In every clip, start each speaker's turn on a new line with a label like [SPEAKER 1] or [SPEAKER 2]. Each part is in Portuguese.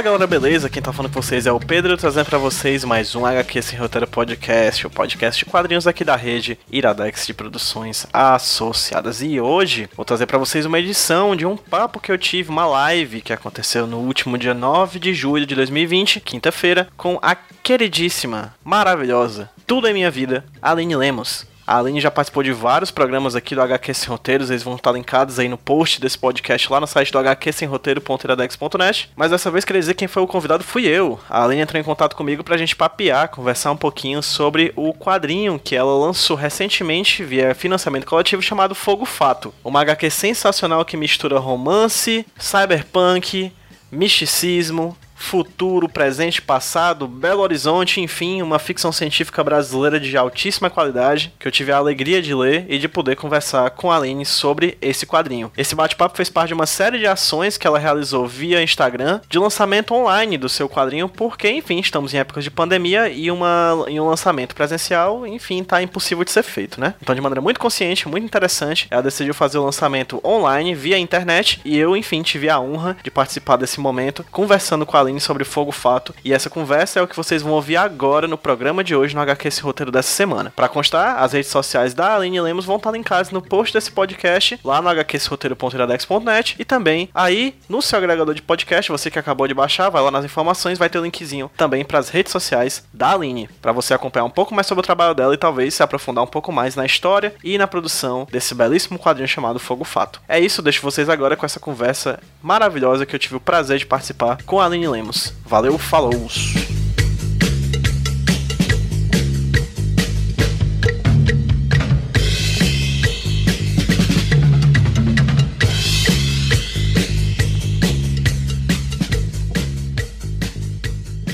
[SPEAKER 1] Fala galera, beleza? Quem tá falando com vocês é o Pedro, trazendo para vocês mais um HQ Sem Roteiro Podcast, o podcast de quadrinhos aqui da rede Iradex de Produções Associadas. E hoje vou trazer para vocês uma edição de um papo que eu tive, uma live que aconteceu no último dia 9 de julho de 2020, quinta-feira, com a queridíssima, maravilhosa, tudo em minha vida, Aline Lemos. A Aline já participou de vários programas aqui do HQ Sem Roteiros, eles vão estar linkados aí no post desse podcast lá no site do hqsemroteiro.iradex.net. Mas dessa vez queria dizer que quem foi o convidado fui eu. A Aline entrou em contato comigo pra gente papear, conversar um pouquinho sobre o quadrinho que ela lançou recentemente via financiamento coletivo chamado Fogo Fato. Uma HQ sensacional que mistura romance, cyberpunk, misticismo, futuro, presente, passado, Belo Horizonte, enfim, uma ficção científica brasileira de altíssima qualidade que eu tive a alegria de ler e de poder conversar com a Aline sobre esse quadrinho. Esse bate-papo fez parte de uma série de ações que ela realizou via Instagram de lançamento online do seu quadrinho, porque, enfim, estamos em épocas de pandemia e, uma, e um lançamento presencial, enfim, tá impossível de ser feito, né? Então, de maneira muito consciente, muito interessante, ela decidiu fazer o lançamento online via internet e eu, enfim, tive a honra de participar desse momento conversando com a Aline Aline sobre Fogo Fato. E essa conversa é o que vocês vão ouvir agora no programa de hoje no HQ Esse Roteiro dessa semana. Para constar, as redes sociais da Aline Lemos vão estar linkadas no post desse podcast, lá no hqsroteiro.iradex.net e também aí no seu agregador de podcast, você que acabou de baixar, vai lá nas informações, vai ter o um linkzinho também para as redes sociais da Aline, para você acompanhar um pouco mais sobre o trabalho dela e talvez se aprofundar um pouco mais na história e na produção desse belíssimo quadrinho chamado Fogo Fato. É isso, deixo vocês agora com essa conversa maravilhosa que eu tive o prazer de participar com a Aline Lemos. Valeu, falou!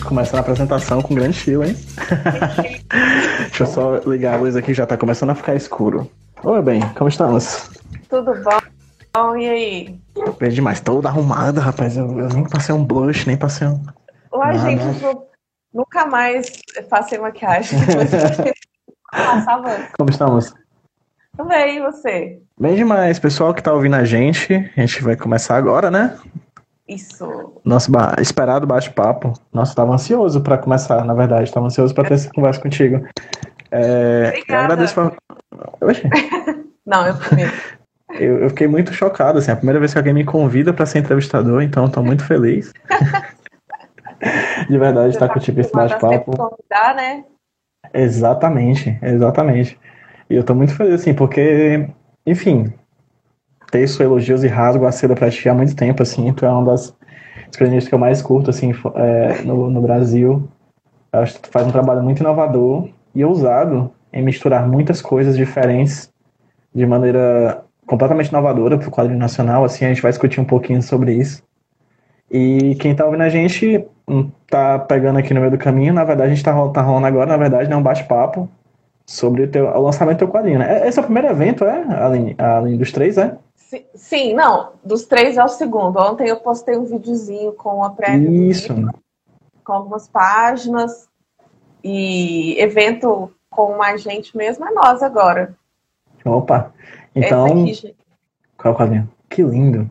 [SPEAKER 1] Começando a apresentação com grande estilo, hein? Deixa eu só ligar a luz aqui, já tá começando a ficar escuro. Oi, bem, como estamos?
[SPEAKER 2] Tudo bom? Bom, e aí?
[SPEAKER 1] Bem demais, toda arrumada, rapaz. Eu, eu, nem passei um blush, nem passei um.
[SPEAKER 2] Uai, Nada. gente, eu nunca mais passei maquiagem.
[SPEAKER 1] Passava. Como estamos?
[SPEAKER 2] Tudo bem, e você?
[SPEAKER 1] Bem demais. Pessoal que tá ouvindo a gente, a gente vai começar agora, né?
[SPEAKER 2] Isso.
[SPEAKER 1] Nosso ba esperado bate-papo. Nossa, tava ansioso para começar, na verdade. Tava ansioso para ter essa conversa contigo. É.
[SPEAKER 2] Eu agradeço
[SPEAKER 1] pra...
[SPEAKER 2] Não, eu primeiro.
[SPEAKER 1] Eu, eu, fiquei muito chocado, assim, é a primeira vez que alguém me convida para ser entrevistador, então estou muito feliz. De verdade, estar tá contigo esse bate-papo.
[SPEAKER 2] convidar, né?
[SPEAKER 1] Exatamente, exatamente. E eu estou muito feliz, assim, porque, enfim, texto, elogios e rasgo a seda pra ti há muito tempo, assim, tu é uma das experiências que eu mais curto, assim, é, no, no Brasil. Eu acho que tu faz um trabalho muito inovador e ousado em misturar muitas coisas diferentes de maneira completamente inovadora para o quadrinho nacional, assim, a gente vai discutir um pouquinho sobre isso. E quem está ouvindo a gente tá pegando aqui no meio do caminho, na verdade a gente está tá rolando agora, na verdade, né, um bate-papo sobre o, teu, o lançamento do teu quadrinho, né? É, esse é o primeiro evento, é? Além, dos três, é?
[SPEAKER 2] Sim, não, dos três é o segundo. Ontem eu postei um videozinho com a prévia.
[SPEAKER 1] Isso.
[SPEAKER 2] com algumas páginas. E evento com mais gente mesmo é nós agora.
[SPEAKER 1] Opa! Então. Aqui, qual é o quadrinho? Que lindo!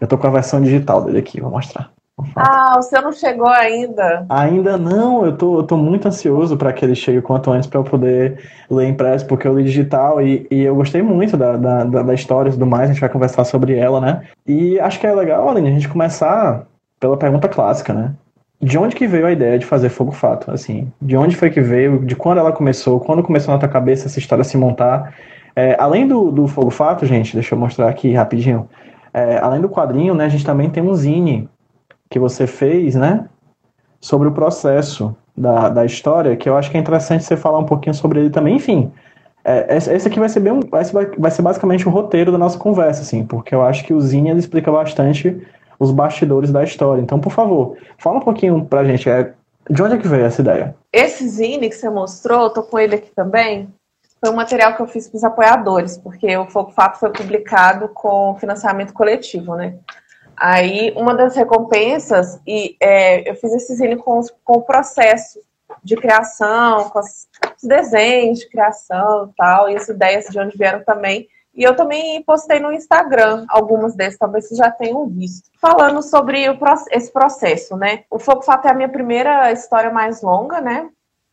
[SPEAKER 1] Eu tô com a versão digital dele aqui, vou mostrar.
[SPEAKER 2] Ah, o seu não chegou ainda?
[SPEAKER 1] Ainda não, eu tô, eu tô muito ansioso para que ele chegue quanto antes para eu poder ler impresso, porque eu li digital e, e eu gostei muito da, da, da, história e tudo mais, a gente vai conversar sobre ela, né? E acho que é legal, Aline, a gente começar pela pergunta clássica, né? De onde que veio a ideia de fazer Fogo Fato? Assim, de onde foi que veio, de quando ela começou, quando começou na tua cabeça essa história se montar? É, além do, do Fogo Fato, gente, deixa eu mostrar aqui rapidinho. É, além do quadrinho, né, a gente também tem um zine que você fez, né? Sobre o processo da, da história, que eu acho que é interessante você falar um pouquinho sobre ele também. Enfim, é, esse aqui vai ser bem, vai vai ser basicamente o roteiro da nossa conversa, assim, porque eu acho que o zine ele explica bastante os bastidores da história. Então, por favor, fala um pouquinho pra gente. É, de onde é que veio essa ideia?
[SPEAKER 2] Esse zine que você mostrou, tô com ele aqui também foi um material que eu fiz para os apoiadores, porque o Fogo Fato foi publicado com financiamento coletivo, né? Aí, uma das recompensas, e é, eu fiz esse zine com, com o processo de criação, com os desenhos de criação e tal, e as ideias de onde vieram também, E eu também postei no Instagram algumas desses, talvez vocês já tenham visto. Falando sobre o, esse processo, né? O Fogo Fato é a minha primeira história mais longa, né?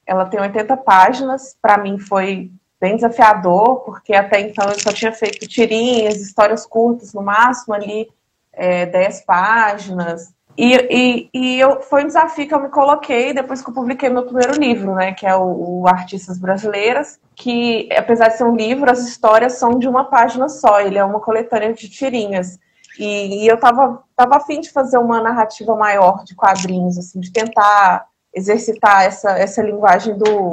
[SPEAKER 2] Ela tem 80 páginas. Para mim foi bem desafiador, porque até então eu só tinha feito tirinhas, histórias curtas, no máximo ali é, 10 páginas. E, e, e eu, foi um desafio que eu me coloquei depois que eu publiquei meu primeiro livro, né, que é o, o, Artistas Brasileiras, que apesar de ser um livro, as histórias são de uma página só, ele é uma coletânea de tirinhas. E, e eu tava, tava afim de fazer uma narrativa maior de quadrinhos, assim, de tentar exercitar essa, essa linguagem do,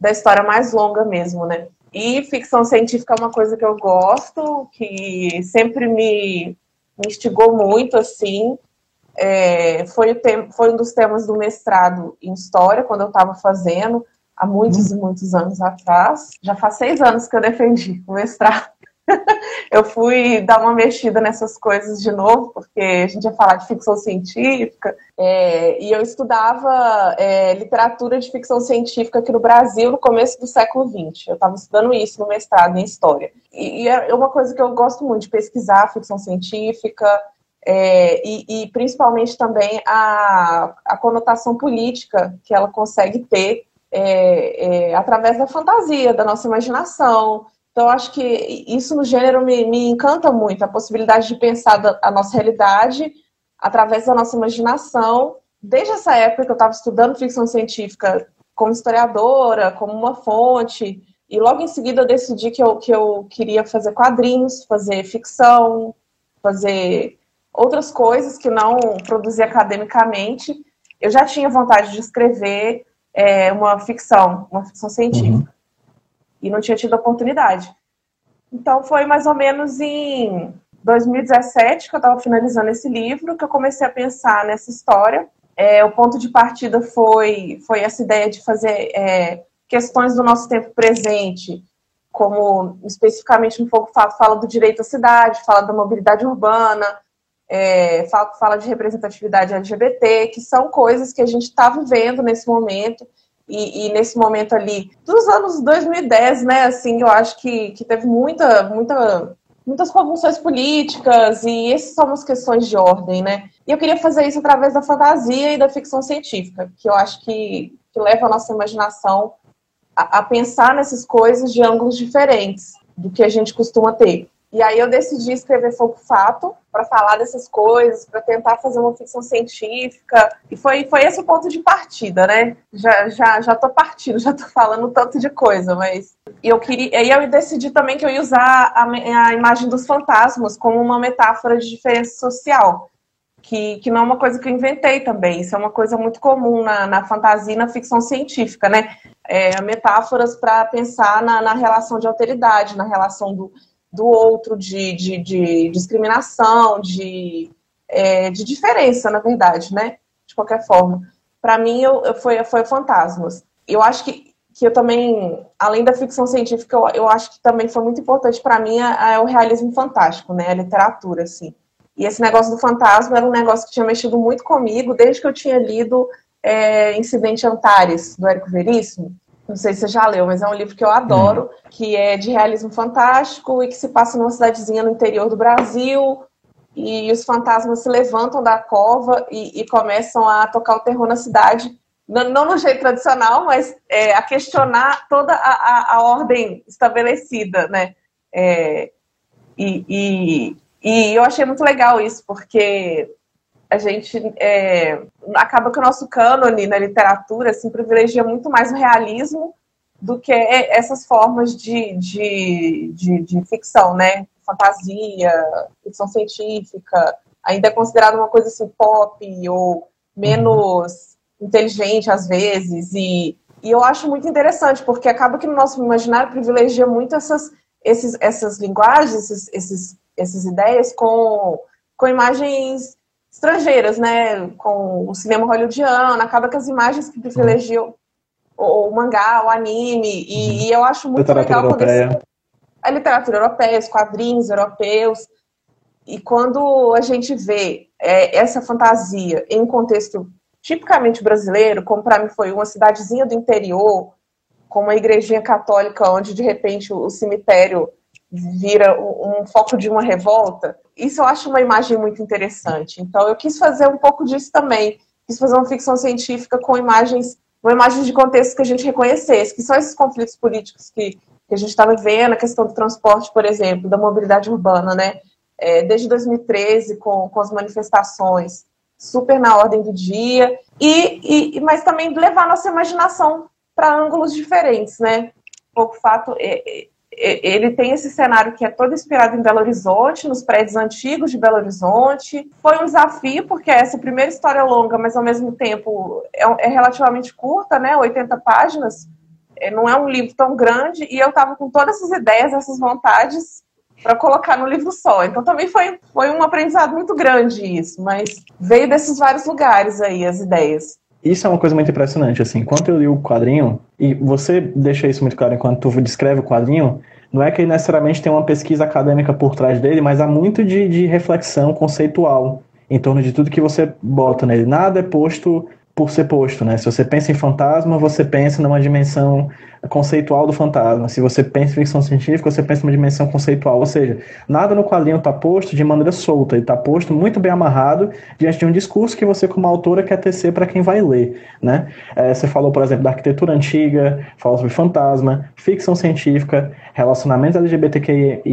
[SPEAKER 2] da história mais longa mesmo, né. E ficção científica é uma coisa que eu gosto, que sempre me, me instigou muito, assim, é, foi, tem, foi um dos temas do mestrado em História, quando eu estava fazendo, há muitos e muitos anos atrás. Já faz seis anos que eu defendi o mestrado. eu fui dar uma mexida nessas coisas de novo, porque a gente ia falar de ficção científica, é, e eu estudava é, literatura de ficção científica aqui no Brasil no começo do século XX. Eu estava estudando isso no mestrado em História. E, e é uma coisa que eu gosto muito de pesquisar ficção científica, é, e, e, principalmente também a, a conotação política que ela consegue ter é, é, através da fantasia, da nossa imaginação. Então, acho que isso no gênero me, me encanta muito, a possibilidade de pensar a nossa realidade através da nossa imaginação. Desde essa época que eu estava estudando ficção científica como historiadora, como uma fonte, e logo em seguida eu decidi que eu, que eu queria fazer quadrinhos, fazer ficção, fazer outras coisas que não produzia academicamente. Eu já tinha vontade de escrever é, uma ficção, uma ficção científica. Uhum. E não tinha tido oportunidade. Então foi mais ou menos em 2017 que eu estava finalizando esse livro que eu comecei a pensar nessa história. É, o ponto de partida foi, foi essa ideia de fazer é, questões do nosso tempo presente, como especificamente no Fogo Fato fala do direito à cidade, fala da mobilidade urbana, é, fala, fala de representatividade LGBT, que são coisas que a gente está vivendo nesse momento. E, e, nesse momento ali, dos anos 2010, né, assim, eu acho que, que teve muita, muita, muitas convulsões políticas e essas são as questões de ordem, né. E eu queria fazer isso através da fantasia e da ficção científica, que eu acho que, que leva a nossa imaginação a, a pensar nessas coisas de ângulos diferentes do que a gente costuma ter. E aí eu decidi escrever Fogo Fato para falar dessas coisas, para tentar fazer uma ficção científica. E foi, foi esse o ponto de partida, né? Já, já, já tô partindo, já tô falando tanto de coisa, mas eu queria. Aí eu decidi também que eu ia usar a, a imagem dos fantasmas como uma metáfora de diferença social. Que, que não é uma coisa que eu inventei também, isso é uma coisa muito comum na, na fantasia e na ficção científica, né? É, metáforas para pensar na, na relação de alteridade, na relação do, do outro, de, de, de discriminação, de, é, de diferença, na verdade, né? De qualquer forma. Para mim, eu, eu, foi, foi fantasmas. Eu acho que, que eu também, além da ficção científica, eu, eu acho que também foi muito importante para mim é, o realismo fantástico, né? A literatura, assim. E esse negócio do fantasma era um negócio que tinha mexido muito comigo desde que eu tinha lido é, Incidente Antares, do Érico Veríssimo. Não sei se você já leu, mas é um livro que eu adoro, uhum. que é de realismo fantástico e que se passa numa cidadezinha no interior do Brasil. E os fantasmas se levantam da cova e, e começam a tocar o terror na cidade. Não, não no jeito tradicional, mas é, a questionar toda a, a, a ordem estabelecida, né? É, e, e, e eu achei muito legal isso, porque a gente é, acaba que o nosso cânone na literatura assim, privilegia muito mais o realismo do que essas formas de, de, de, de ficção, né? Fantasia, ficção científica, ainda é considerado uma coisa assim pop ou menos inteligente às vezes e, e eu acho muito interessante porque acaba que no nosso imaginário privilegia muito essas, esses, essas linguagens, esses, esses, essas ideias com, com imagens estrangeiras, né? Com o cinema hollywoodiano, acaba que as imagens que privilegiam o, o mangá, o anime, e, uhum. e, eu acho muito legal
[SPEAKER 1] europeia. Poder...
[SPEAKER 2] a literatura europeia, os quadrinhos europeus. E quando a gente vê é, essa fantasia em um contexto tipicamente brasileiro, como para mim foi uma cidadezinha do interior, com uma igrejinha católica onde de repente o cemitério vira um, foco de uma revolta. Isso eu acho uma imagem muito interessante. Então eu quis fazer um pouco disso também. Quis fazer uma ficção científica com imagens, uma imagem de contexto que a gente reconhecesse, que são esses conflitos políticos que, que a gente está vivendo, a questão do transporte, por exemplo, da mobilidade urbana, né? É, desde 2013, com, com as manifestações, super na ordem do dia, e, e mas também levar nossa imaginação para ângulos diferentes, né? O fato é, é, ele tem esse cenário que é todo inspirado em Belo Horizonte, nos prédios antigos de Belo Horizonte. Foi um desafio, porque essa é primeira história longa, mas ao mesmo tempo é, é relativamente curta, né? 80 páginas. É, não é um livro tão grande, e eu estava com todas essas ideias, essas vontades para colocar no livro só. Então também foi, foi um aprendizado muito grande isso, mas veio desses vários lugares aí as ideias.
[SPEAKER 1] Isso é uma coisa muito impressionante, assim, quando eu li o quadrinho, e você deixa isso muito claro enquanto tu descreve o quadrinho, não é que necessariamente tem uma pesquisa acadêmica por trás dele, mas há muito de, de reflexão conceitual em torno de tudo que você bota nele. Nada é posto por ser posto, né? Se você pensa em fantasma, você pensa numa dimensão conceitual do fantasma. Se você pensa em ficção científica, você pensa numa dimensão conceitual. Ou seja, nada no quadrinho está posto de maneira solta, ele está posto muito bem amarrado diante de um discurso que você, como autora, quer tecer para quem vai ler, né? É, você falou, por exemplo, da arquitetura antiga, falou sobre fantasma, ficção científica, relacionamentos LGBTQIA+,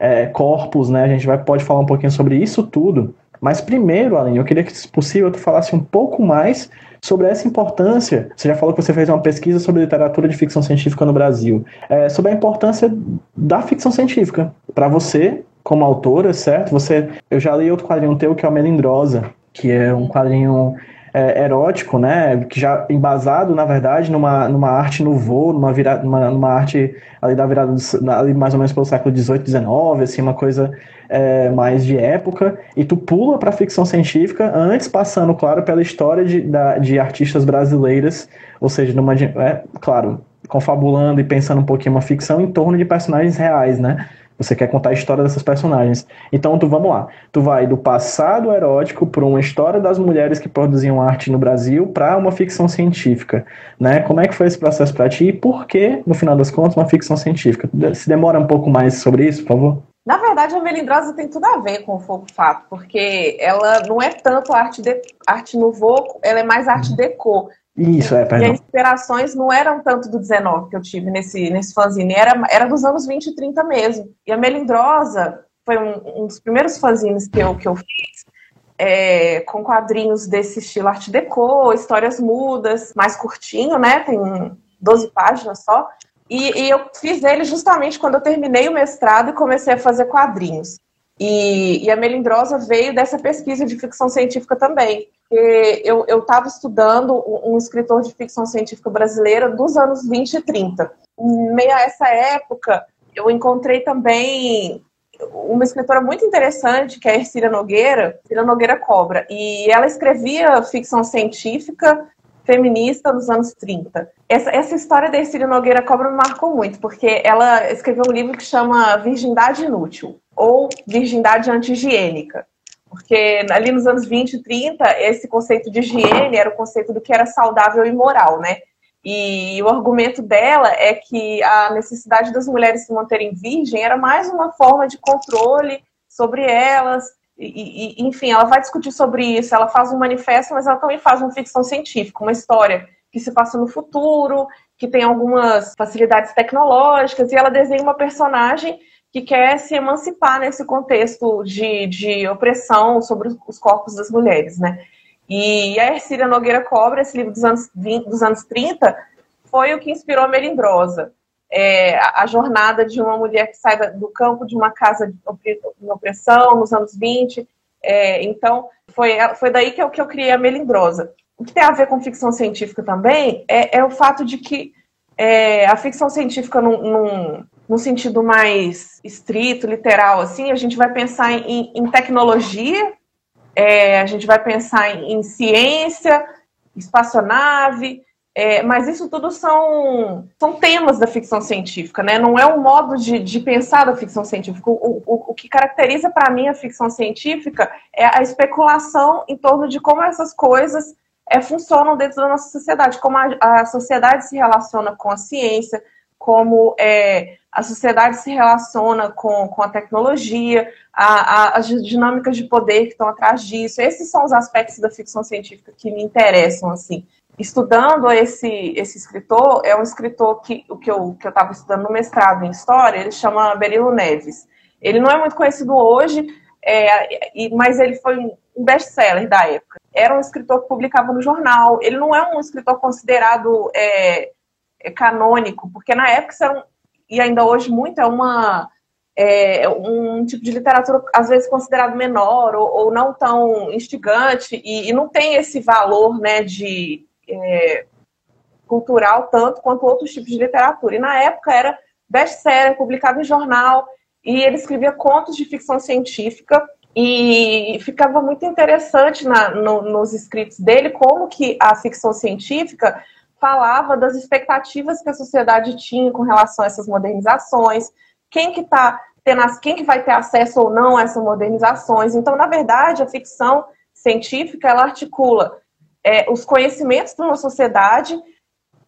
[SPEAKER 1] é, corpos, né? A gente vai, pode falar um pouquinho sobre isso tudo, mas primeiro, Aline, eu queria que, se possível, tu falasse um pouco mais sobre essa importância. Você já falou que você fez uma pesquisa sobre literatura de ficção científica no Brasil. É, sobre a importância da ficção científica para você, como autora, certo? Você, eu já li outro quadrinho teu que é o Melindrosa, que é um quadrinho é, erótico, né? Que já embasado, na verdade, numa, numa arte no voo, numa, numa, numa arte ali da virada, do, ali mais ou menos pelo século XVIII, XIX, assim, uma coisa é, mais de época, e tu pula para ficção científica, antes passando, claro, pela história de, da, de artistas brasileiras, ou seja, numa, é, claro, confabulando e pensando um pouquinho uma ficção em torno de personagens reais, né? Você quer contar a história dessas personagens. Então, tu vamos lá. Tu vai do passado erótico para uma história das mulheres que produziam arte no Brasil para uma ficção científica, né? Como é que foi esse processo para ti e por que, no final das contas, uma ficção científica? Se demora um pouco mais sobre isso, por favor.
[SPEAKER 2] Na verdade, a melindrosa tem tudo a ver com o fogo fato, porque ela não é tanto arte, de, arte no voco, ela é mais arte deco.
[SPEAKER 1] Isso, é, perdão.
[SPEAKER 2] E as inspirações não eram tanto do 19 que eu tive nesse, nesse fanzine, era, era dos anos 20 e 30 mesmo. E a Melindrosa foi um, um dos primeiros fanzines que eu, que eu fiz, é, com quadrinhos desse estilo arte deco, histórias mudas, mais curtinho, né? Tem 12 páginas só. E, e, eu fiz ele justamente quando eu terminei o mestrado e comecei a fazer quadrinhos. E, e a Melindrosa veio dessa pesquisa de ficção científica também eu estava estudando um, um escritor de ficção científica brasileira dos anos 20 e 30. Em meio a essa época, eu encontrei também uma escritora muito interessante, que é a Ercília Nogueira, Ercília Nogueira Cobra, e ela escrevia ficção científica feminista nos anos 30. Essa, essa história da Ercília Nogueira Cobra me marcou muito, porque ela escreveu um livro que chama Virgindade Inútil, ou Virgindade Anti-Higiênica. Porque ali nos anos 20 e 30, esse conceito de higiene era o conceito do que era saudável e moral, né? E o argumento dela é que a necessidade das mulheres se manterem virgem era mais uma forma de controle sobre elas. E, e, enfim, ela vai discutir sobre isso. Ela faz um manifesto, mas ela também faz uma ficção científica, uma história que se passa no futuro, que tem algumas facilidades tecnológicas, e ela desenha uma personagem que quer se emancipar nesse contexto de, de opressão sobre os corpos das mulheres, né? E a Ercília Nogueira Cobra, esse livro dos anos, 20, dos anos 30, foi o que inspirou a Melindrosa. É, a, jornada de uma mulher que sai do campo de uma casa de opressão nos anos 20. É, então, foi, foi daí que eu, que eu criei a Melindrosa. O que tem a ver com ficção científica também é, é o fato de que é, a ficção científica num, num, no sentido mais estrito, literal, assim, a gente vai pensar em, em tecnologia, é, a gente vai pensar em, em ciência, espaçonave, é, mas isso tudo são, são temas da ficção científica, né? Não é um modo de, de pensar da ficção científica. O, o, o que caracteriza para mim a ficção científica é a especulação em torno de como essas coisas é, funcionam dentro da nossa sociedade, como a, a sociedade se relaciona com a ciência, como é, a sociedade se relaciona com, com a tecnologia, a, a, as dinâmicas de poder que estão atrás disso. Esses são os aspectos da ficção científica que me interessam, assim. Estudando esse, esse escritor, é um escritor que o que eu estava que eu estudando no mestrado em História, ele chama Berilo Neves. Ele não é muito conhecido hoje, é, mas ele foi um best-seller da época. Era um escritor que publicava no jornal. Ele não é um escritor considerado é, é canônico, porque na época um, e ainda hoje muito é uma é, um tipo de literatura às vezes considerado menor ou, ou não tão instigante e, e, não tem esse valor né, de é, cultural tanto quanto outros tipos de literatura. E na época era best-seller, publicado em jornal, e ele escrevia contos de ficção científica e ficava muito interessante na, no, nos escritos dele como que a ficção científica falava das expectativas que a sociedade tinha com relação a essas modernizações, quem que tá tendo, quem que vai ter acesso ou não a essas modernizações. Então, na verdade, a ficção científica ela articula é, os conhecimentos de uma sociedade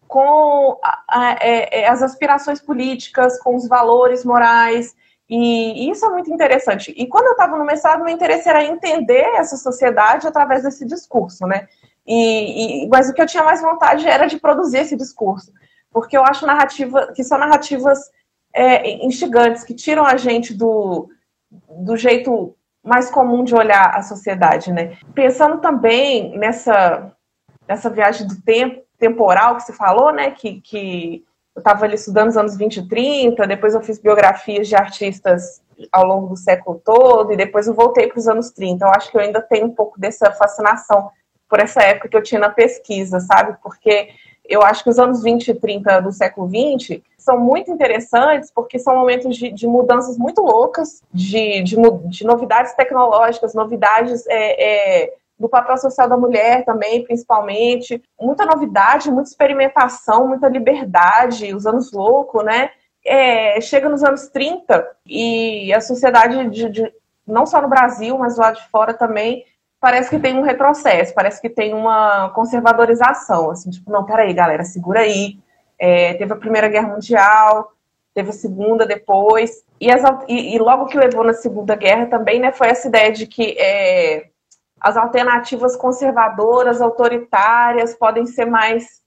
[SPEAKER 2] com a, a, é, é, as aspirações políticas, com os valores morais, e isso é muito interessante. E quando eu estava no mestrado, meu interesse era entender essa sociedade através desse discurso, né? E, e, mas o que eu tinha mais vontade era de produzir esse discurso, porque eu acho narrativa que são narrativas é, instigantes que tiram a gente do, do jeito mais comum de olhar a sociedade, né? Pensando também nessa nessa viagem do tempo temporal que se falou, né? Que, que eu estava ali estudando os anos 20 e 30, depois eu fiz biografias de artistas ao longo do século todo, e depois eu voltei para os anos 30. Eu acho que eu ainda tenho um pouco dessa fascinação por essa época que eu tinha na pesquisa, sabe? Porque eu acho que os anos 20 e 30 do século 20 são muito interessantes porque são momentos de, de mudanças muito loucas, de, de, de novidades tecnológicas, novidades é, é, do papel social da mulher também, principalmente. Muita novidade, muita experimentação, muita liberdade, os anos loucos, né? É, chega nos anos 30 e a sociedade, de, de, não só no Brasil, mas lá de fora também, parece que tem um retrocesso, parece que tem uma conservadorização, assim, tipo, não, peraí, galera, segura aí. É, teve a Primeira Guerra Mundial, teve a Segunda depois, e, as, e, e, logo que levou na Segunda Guerra também, né, foi essa ideia de que é, as alternativas conservadoras, autoritárias, podem ser mais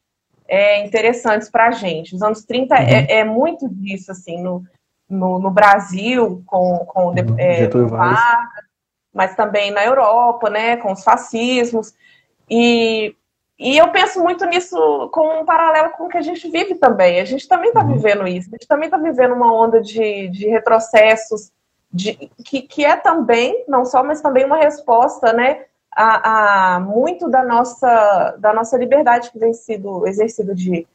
[SPEAKER 2] é, interessantes para a gente. Os anos 30 uhum. é, é, muito disso, assim, no, no, no Brasil, com, com uhum. é, Vargas, mas também na Europa, né, com os fascismos. E, e eu penso muito nisso com um paralelo com o que a gente vive também. A gente também está uhum. vivendo isso, a gente também está vivendo uma onda de, de retrocessos, de, que, que é também, não só, mas também uma resposta, né, a, a muito da nossa, da nossa liberdade que vem sido exercida de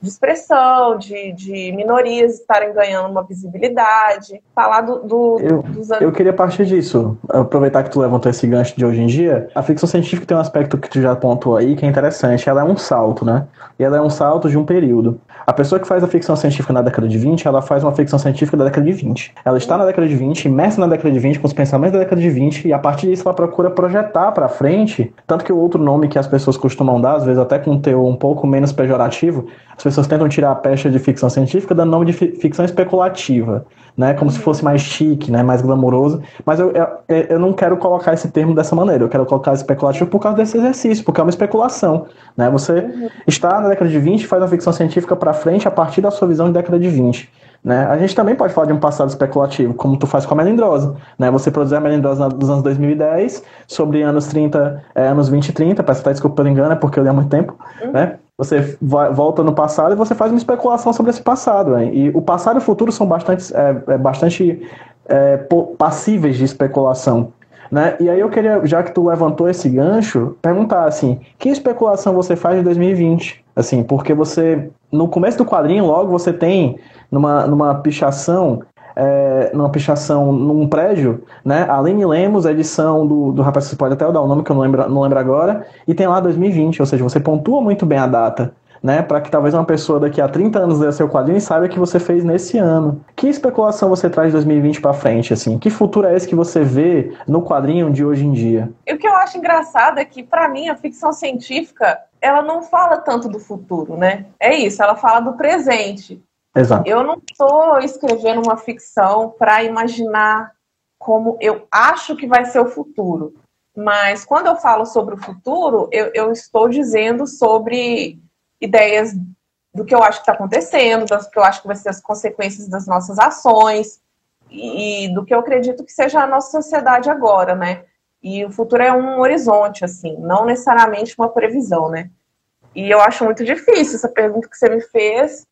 [SPEAKER 2] de expressão, de, de minorias estarem ganhando uma visibilidade, falar do, do
[SPEAKER 1] eu, dos. Eu queria partir disso, aproveitar que tu levantou esse gancho de hoje em dia, a ficção científica tem um aspecto que tu já pontuou aí, que é interessante, ela é um salto, né? E ela é um salto de um período. A pessoa que faz a ficção científica na década de 20, ela faz uma ficção científica da década de 20. Ela está na década de 20, imersa na década de 20, com os pensamentos da década de 20, e a partir disso ela procura projetar para frente, tanto que o outro nome que as pessoas costumam dar, às vezes até com um teor um pouco menos pejorativo, as pessoas tentam tirar a pecha de ficção científica dando nome de ficção especulativa, né? Como se fosse mais chique, né? Mais glamouroso. Mas eu, eu, eu não quero colocar esse termo dessa maneira. Eu quero colocar especulativo por causa desse exercício, porque é uma especulação, né? Você uhum. está na década de 20 faz uma ficção científica para frente a partir da sua visão de década de 20. Né? A gente também pode falar de um passado especulativo, como tu faz com a melindrosa. Né? Você produziu a melindrosa dos anos 2010, sobre anos 30, é, anos 20 e 30, peço até desculpa pelo engano, é porque eu li há muito tempo. Uhum. Né? Você vai, volta no passado e você faz uma especulação sobre esse passado. Né? E o passado e o futuro são bastante, é, é bastante é, passíveis de especulação. Né? E aí eu queria, já que tu levantou esse gancho, perguntar assim, que especulação você faz em 2020? Assim, porque você, no começo do quadrinho, logo você tem numa, numa pichação é, numa pichação num prédio, né? Aline Lemos, edição do, do rapaz, você pode até dar o nome que eu não lembro, não lembro agora, e tem lá 2020, ou seja, você pontua muito bem a data. Né, para que talvez uma pessoa daqui a 30 anos leia seu quadrinho e saiba que você fez nesse ano. Que especulação você traz de 2020 para frente, assim? Que futuro é esse que você vê no quadrinho de hoje em dia?
[SPEAKER 2] E o que eu acho engraçado é que, para mim, a ficção científica, ela não fala tanto do futuro, né? É isso, ela fala do presente.
[SPEAKER 1] Exato.
[SPEAKER 2] Eu não estou escrevendo uma ficção para imaginar como eu acho que vai ser o futuro. Mas quando eu falo sobre o futuro, eu, eu estou dizendo sobre ideias do que eu acho que está acontecendo, do que eu acho que vai ser as consequências das nossas ações e, e do que eu acredito que seja a nossa sociedade agora, né? E o futuro é um horizonte, assim, não necessariamente uma previsão, né? E eu acho muito difícil essa pergunta que você me fez.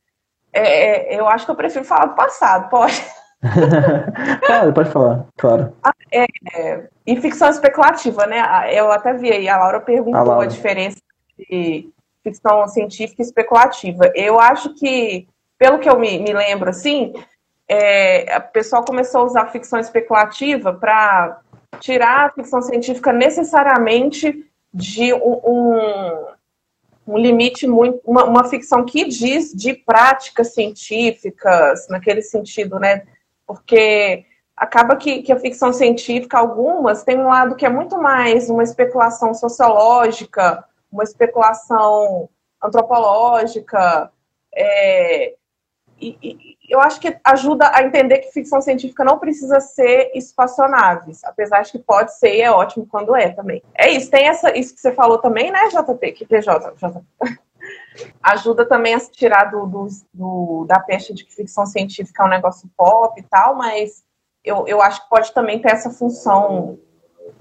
[SPEAKER 2] É, é eu acho que eu prefiro falar do passado, pode?
[SPEAKER 1] claro, pode falar, claro.
[SPEAKER 2] É, é, e ficção especulativa, né? Eu até vi aí, a Laura perguntou a, Laura. a diferença de ficção científica e especulativa. Eu acho que, pelo que eu me, me lembro, assim, é, o pessoal começou a usar ficção especulativa para tirar a ficção científica necessariamente de um, um, um limite muito. Uma, uma, ficção que diz de práticas científicas, naquele sentido, né? Porque acaba que, que a ficção científica, algumas, tem um lado que é muito mais uma especulação sociológica, uma especulação antropológica. É, e, e, eu acho que ajuda a entender que ficção científica não precisa ser espaçonaves, apesar de que pode ser e é ótimo quando é também. É isso, tem essa, isso que você falou também, né, JP? Que PJ, JP. ajuda também a se tirar do, do, do, da peste de que ficção científica é um negócio pop e tal, mas eu, eu acho que pode também ter essa função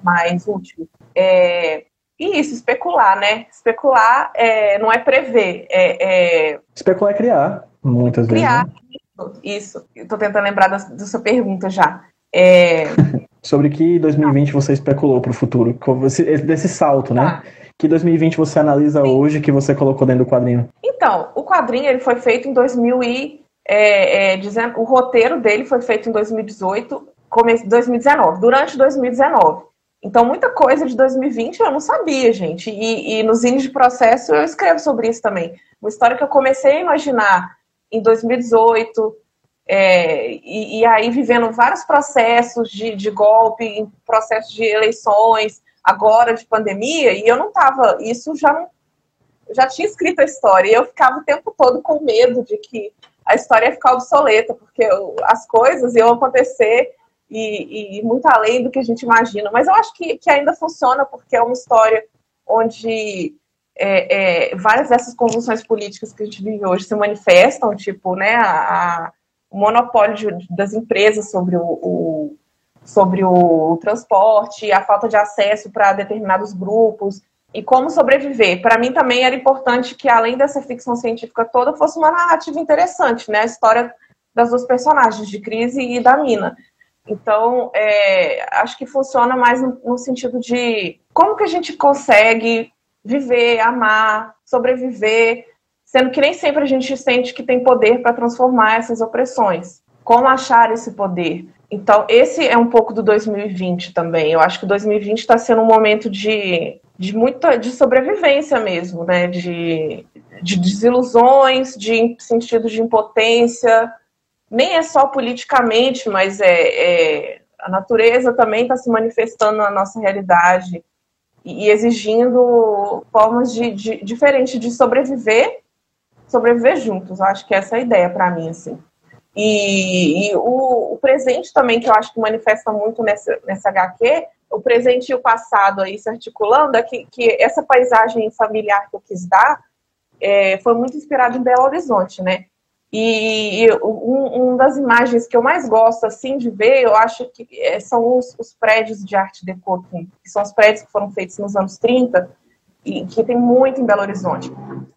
[SPEAKER 2] mais útil. É, e isso, especular, né? Especular é, não é prever, é,
[SPEAKER 1] é... Especular é criar, muitas
[SPEAKER 2] criar,
[SPEAKER 1] vezes. Né?
[SPEAKER 2] Isso, estou tentando lembrar da, da, sua pergunta já. É...
[SPEAKER 1] Sobre que 2020 você especulou para o futuro? Desse salto, né? Ah. Que 2020 você analisa Sim. hoje que você colocou dentro do quadrinho?
[SPEAKER 2] Então, o quadrinho ele foi feito em 2000 e é, é, dizendo, o roteiro dele foi feito em 2018, começo 2019, durante 2019. Então, muita coisa de 2020 eu não sabia, gente. E, e nos índices de processo eu escrevo sobre isso também. Uma história que eu comecei a imaginar em 2018, é, e, e, aí vivendo vários processos de, de golpe, processos de eleições, agora de pandemia, e eu não estava, isso já não, já tinha escrito a história, e eu ficava o tempo todo com medo de que a história ia ficar obsoleta, porque eu, as coisas iam acontecer e, e, muito além do que a gente imagina. Mas eu acho que, que ainda funciona, porque é uma história onde é, é, várias dessas convulsões políticas que a gente vive hoje se manifestam, tipo, né, a, a o monopólio de, das empresas sobre o, o sobre o, transporte, a falta de acesso para determinados grupos e como sobreviver. Para mim também era importante que além dessa ficção científica toda fosse uma narrativa interessante, né, a história das duas personagens, de Crise e da Mina. Então, é, acho que funciona mais no, no sentido de como que a gente consegue viver, amar, sobreviver, sendo que nem sempre a gente sente que tem poder para transformar essas opressões. Como achar esse poder? Então, esse é um pouco do 2020 também. Eu acho que 2020 está sendo um momento de, de muita de sobrevivência mesmo, né? De, de desilusões, de sentido de impotência. Nem é só politicamente, mas é, é a natureza também está se manifestando na nossa realidade e exigindo formas de, de diferentes de sobreviver, sobreviver juntos. Eu acho que essa é a ideia para mim, assim. E, e o, o, presente também, que eu acho que manifesta muito nessa, nessa HQ, o presente e o passado aí se articulando, é que, que essa paisagem familiar que eu quis dar é, foi muito inspirada em Belo Horizonte, né? E, e um, um, das imagens que eu mais gosto assim de ver, eu acho que é, são os, os, prédios de arte deco, que são os prédios que foram feitos nos anos 30 e que tem muito em Belo Horizonte,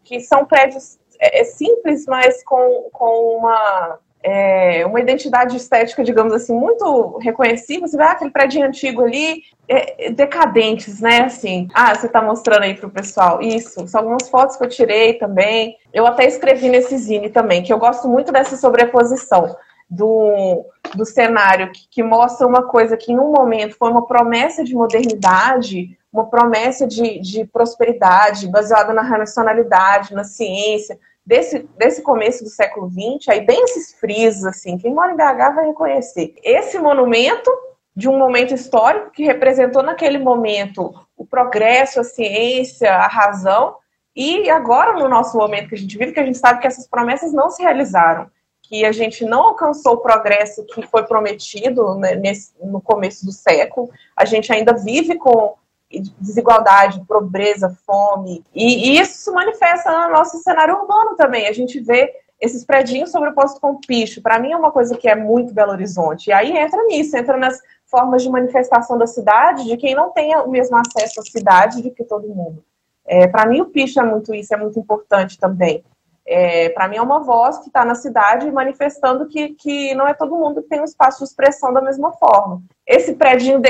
[SPEAKER 2] que são prédios é, é simples, mas com, com uma é, uma identidade estética, digamos assim, muito reconhecível. Você vê ah, aquele prédio antigo ali, é, decadentes, né? Assim, ah, você está mostrando aí para o pessoal. Isso, são algumas fotos que eu tirei também. Eu até escrevi nesse zine também, que eu gosto muito dessa sobreposição do, do cenário que, que mostra uma coisa que em um momento foi uma promessa de modernidade, uma promessa de, de prosperidade baseada na racionalidade, na ciência, desse, desse começo do século XX, aí bem esses frisos, assim, quem mora em BH vai reconhecer. Esse monumento de um momento histórico que representou naquele momento o progresso, a ciência, a razão, e agora no nosso momento que a gente vive, que a gente sabe que essas promessas não se realizaram. que a gente não alcançou o progresso que foi prometido né, nesse, no começo do século. A gente ainda vive com desigualdade, pobreza, fome, e, e isso se manifesta no nosso cenário urbano também. A gente vê esses predinhos sobrepostos com picho, para mim é uma coisa que é muito Belo Horizonte. E aí entra nisso, entra nas formas de manifestação da cidade, de quem não tem o mesmo acesso à cidade de que todo mundo. É, para mim o picho é muito isso, é muito importante também. É, para mim é uma voz que está na cidade manifestando que, que não é todo mundo que tem um espaço de expressão da mesma forma. Esse prédio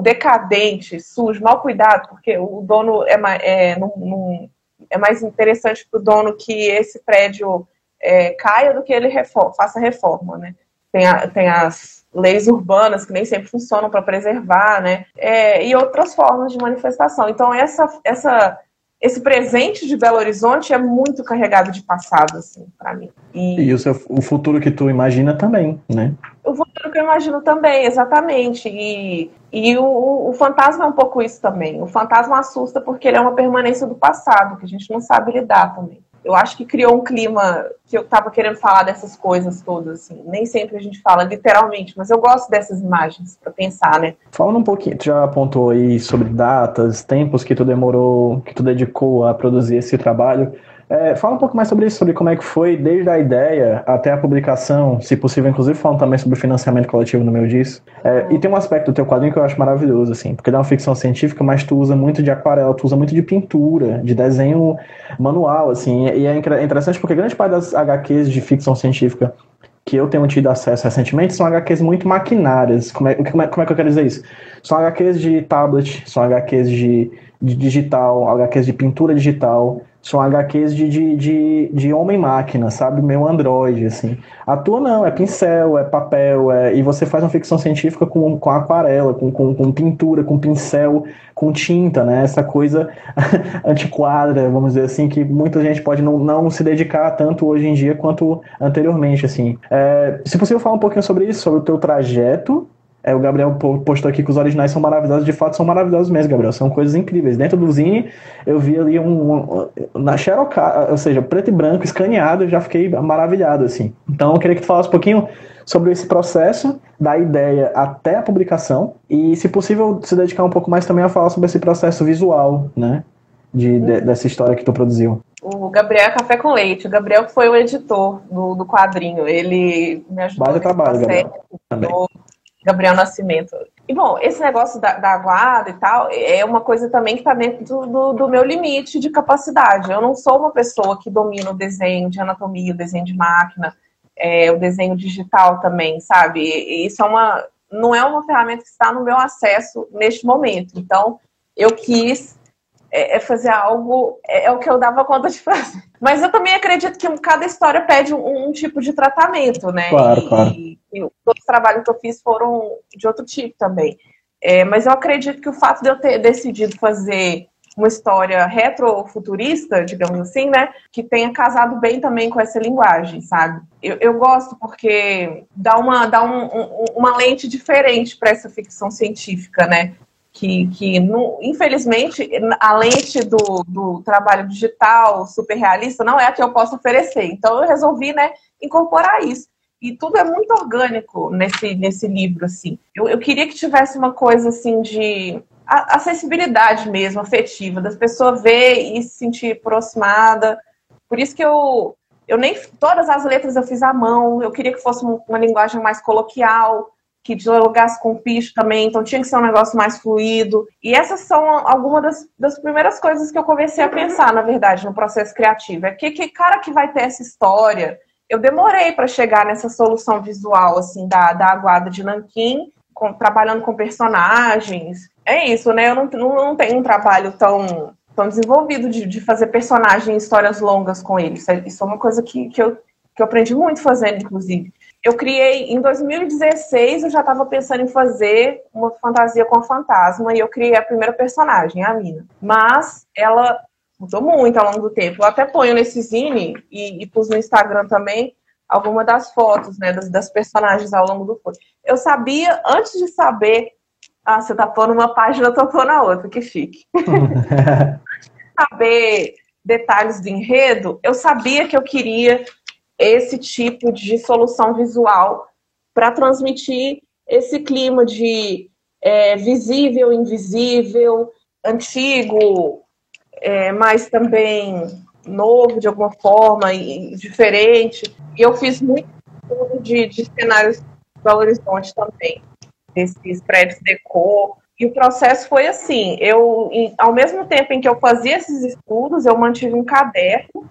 [SPEAKER 2] decadente, sujo, mal cuidado, porque o dono é, é, não, não, é mais interessante para o dono que esse prédio é, caia do que ele reforma, faça reforma, né? Tem, a, tem as leis urbanas que nem sempre funcionam para preservar, né? É, e outras formas de manifestação. Então essa, essa esse presente de Belo Horizonte é muito carregado de passado, assim, para mim.
[SPEAKER 1] E, e o, seu, o futuro que tu imagina também, né?
[SPEAKER 2] O futuro que eu imagino também, exatamente. E, e o, o fantasma é um pouco isso também. O fantasma assusta porque ele é uma permanência do passado, que a gente não sabe lidar também eu acho que criou um clima que eu estava querendo falar dessas coisas todas, assim. Nem sempre a gente fala literalmente, mas eu gosto dessas imagens para pensar, né?
[SPEAKER 1] Falando um pouquinho, tu já apontou aí sobre datas, tempos que tu demorou, que tu dedicou a produzir esse trabalho. É, fala um pouco mais sobre isso, sobre como é que foi desde a ideia até a publicação, se possível, inclusive falando também sobre financiamento coletivo no meu disso. É, e tem um aspecto do teu quadrinho que eu acho maravilhoso, assim, porque é uma ficção científica, mas tu usa muito de aquarela, tu usa muito de pintura, de desenho manual, assim, e é interessante porque grande parte das HQs de ficção científica que eu tenho tido acesso recentemente são HQs muito maquinárias. Como é, como é, como é que eu quero dizer isso? São HQs de tablet, são HQs de, de digital, HQs de pintura digital, são HQs de, de, de, de homem-máquina, sabe? Meu Android, assim. A tua não, é pincel, é papel, é... e você faz uma ficção científica com, com aquarela, com, com, com pintura, com pincel, com tinta, né? Essa coisa antiquada, vamos dizer assim, que muita gente pode não, não se dedicar tanto hoje em dia quanto anteriormente, assim. É, se possível, falar um pouquinho sobre isso, sobre o teu trajeto é, o Gabriel postou aqui que os originais são maravilhosos, de fato são maravilhosos mesmo, Gabriel. São coisas incríveis. Dentro do Zine, eu vi ali um. um na Xerox, ou seja, preto e branco, escaneado, eu já fiquei maravilhado, assim. Então eu queria que tu falasse um pouquinho sobre esse processo, da ideia até a publicação, e, se possível, se dedicar um pouco mais também a falar sobre esse processo visual, né? De, de, dessa história que tu produziu.
[SPEAKER 2] O Gabriel é Café com Leite. O Gabriel foi o editor do, do quadrinho. Ele me ajudou.
[SPEAKER 1] Vale trabalho, Gabriel. Também.
[SPEAKER 2] Gabriel Nascimento. E bom, esse negócio da, da guarda e tal é uma coisa também que está dentro do, do, do, meu limite de capacidade. Eu não sou uma pessoa que domina o desenho de anatomia, o desenho de máquina, é, o desenho digital também, sabe? Isso é uma, não é uma ferramenta que está no meu acesso neste momento. Então, eu quis é, é fazer algo, é, é, o que eu dava conta de fazer. Mas eu também acredito que cada história pede um, um tipo de tratamento, né?
[SPEAKER 1] Claro, e, claro.
[SPEAKER 2] E, e os trabalhos que eu fiz foram de outro tipo também. É, mas eu acredito que o fato de eu ter decidido fazer uma história retrofuturista, digamos assim, né? Que tenha casado bem também com essa linguagem, sabe? Eu, eu gosto porque dá uma, dá um, um, uma lente diferente para essa ficção científica, né? Que, que infelizmente, a lente do, do trabalho digital super realista não é a que eu posso oferecer. Então, eu resolvi né, incorporar isso. E tudo é muito orgânico nesse, nesse livro, assim. Eu, eu queria que tivesse uma coisa, assim, de acessibilidade mesmo, afetiva, das pessoas ver e se sentir aproximada. Por isso que eu, eu nem... Todas as letras eu fiz à mão. Eu queria que fosse uma linguagem mais coloquial que dialogasse com o picho também, então tinha que ser um negócio mais fluido. E essas são algumas das, das primeiras coisas que eu comecei a pensar, na verdade, no processo criativo. É que, que cara que vai ter essa história? Eu demorei para chegar nessa solução visual, assim, da, da Aguada de Nanquim, com, trabalhando com personagens. É isso, né? Eu não, não, não tenho um trabalho tão, tão desenvolvido de, de fazer personagens, histórias longas com eles. Isso é uma coisa que, que, eu, que eu aprendi muito fazendo, inclusive eu criei, em 2016, eu já estava pensando em fazer uma fantasia com a fantasma e eu criei a primeira personagem, a Mina. Mas ela mudou muito ao longo do tempo. Eu até ponho nesse zine e, e pus no Instagram também alguma das fotos, né, das, das personagens ao longo do filme. Eu sabia, antes de saber, ah, você tá pondo uma página, eu tô pondo a outra, que chique. antes de saber detalhes do enredo, eu sabia que eu queria esse tipo de solução visual para transmitir esse clima de é, visível, invisível, antigo, é, mas também novo de alguma forma e diferente. E eu fiz muito de, de cenários do Horizonte também, esses prédios decor. E o processo foi assim: eu, ao mesmo tempo em que eu fazia esses estudos, eu mantive um caderno,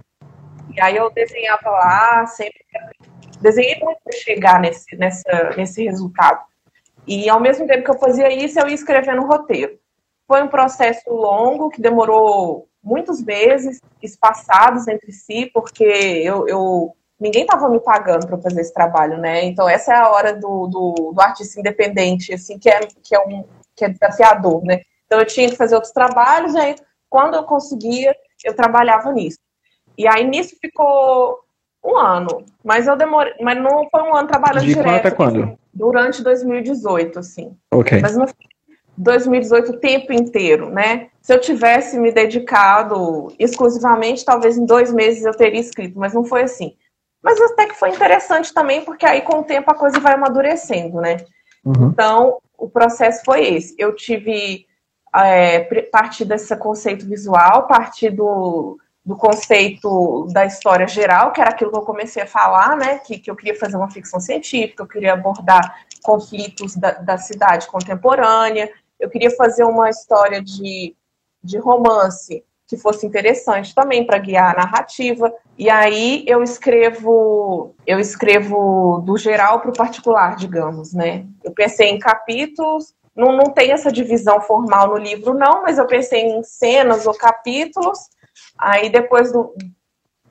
[SPEAKER 2] e aí eu desenhava lá, sempre desenhei muito para chegar nesse, nessa, nesse resultado. E ao mesmo tempo que eu fazia isso, eu ia escrevendo o roteiro. Foi um processo longo que demorou muitos meses espaçados entre si, porque eu, eu ninguém estava me pagando para fazer esse trabalho, né? Então essa é a hora do, do, do, artista independente, assim, que é, que é um que é desafiador, né? Então eu tinha que fazer outros trabalhos, aí quando eu conseguia, eu trabalhava nisso. E aí nisso ficou um ano, mas eu demorei, mas não foi um ano trabalhando
[SPEAKER 1] De
[SPEAKER 2] direto.
[SPEAKER 1] até quando?
[SPEAKER 2] Durante 2018, assim.
[SPEAKER 1] Ok.
[SPEAKER 2] Mas não 2018 o tempo inteiro, né? Se eu tivesse me dedicado exclusivamente, talvez em dois meses eu teria escrito, mas não foi assim. Mas até que foi interessante também, porque aí com o tempo a coisa vai amadurecendo, né?
[SPEAKER 1] Uhum.
[SPEAKER 2] Então, o processo foi esse. Eu tive é, partir desse conceito visual, partir do, do conceito da história geral, que era aquilo que eu comecei a falar, né? Que, que eu queria fazer uma ficção científica, eu queria abordar conflitos da, da cidade contemporânea, eu queria fazer uma história de, de romance que fosse interessante também para guiar a narrativa. E aí eu escrevo, eu escrevo do geral para o particular, digamos, né? Eu pensei em capítulos, não, não tem essa divisão formal no livro, não, mas eu pensei em cenas ou capítulos. Aí depois do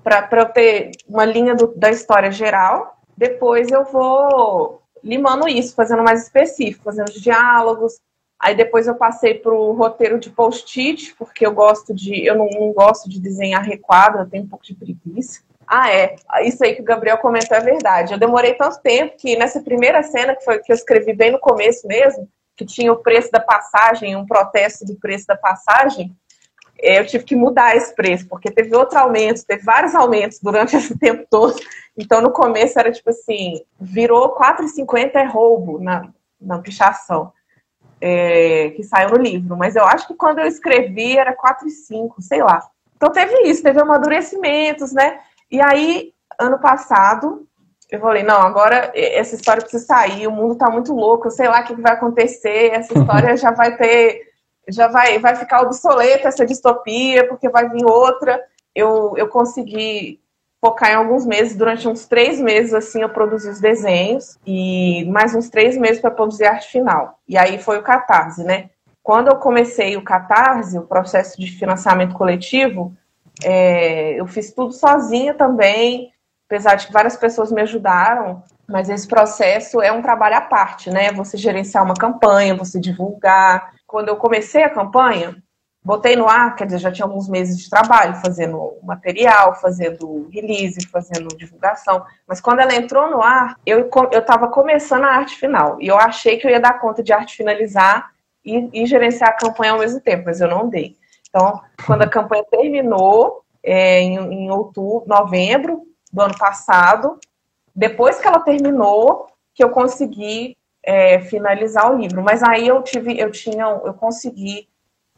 [SPEAKER 2] para eu ter uma linha do, da história geral, depois eu vou limando isso, fazendo mais específico, fazendo os diálogos, Aí depois eu passei para o roteiro de post-it, porque eu gosto de. Eu não, não, gosto de desenhar requadro, eu tenho um pouco de preguiça. Ah, é. Isso aí que o Gabriel comentou é verdade. Eu demorei tanto tempo que nessa primeira cena, que foi que eu escrevi bem no começo mesmo, que tinha o preço da passagem, um protesto do preço da passagem, eu tive que mudar esse preço, porque teve outro aumento, teve vários aumentos durante esse tempo todo. Então, no começo era tipo assim, virou 4,50 é roubo na, na pichação é, que saiu no livro, mas eu acho que quando eu escrevi era 4 e 5, sei lá. Então teve isso, teve amadurecimentos, né? E aí, ano passado, eu falei, não, agora essa história precisa sair, o mundo tá muito louco, eu sei lá o que vai acontecer, essa história já vai ter, já vai, vai ficar obsoleta essa distopia, porque vai vir outra. Eu, eu consegui focar em alguns meses, durante uns três meses, assim, eu produzi os desenhos e mais uns três meses para produzir a arte final. E aí foi o Catarse, né? Quando eu comecei o Catarse, o processo de financiamento coletivo, é, eu fiz tudo sozinha também, apesar de que várias pessoas me ajudaram, mas esse processo é um trabalho à parte, né? Você gerenciar uma campanha, você divulgar. Quando eu comecei a campanha, botei no ar, quer dizer, já tinha alguns meses de trabalho fazendo material, fazendo release, fazendo divulgação. Mas quando ela entrou no ar, eu estava começando a arte final. E eu achei que eu ia dar conta de arte finalizar e, e gerenciar a campanha ao mesmo tempo, mas eu não dei. Então, quando a campanha terminou, é, em, em outubro, novembro do ano passado, depois que ela terminou, que eu consegui é, finalizar o livro. Mas aí eu tive, eu tinha, eu consegui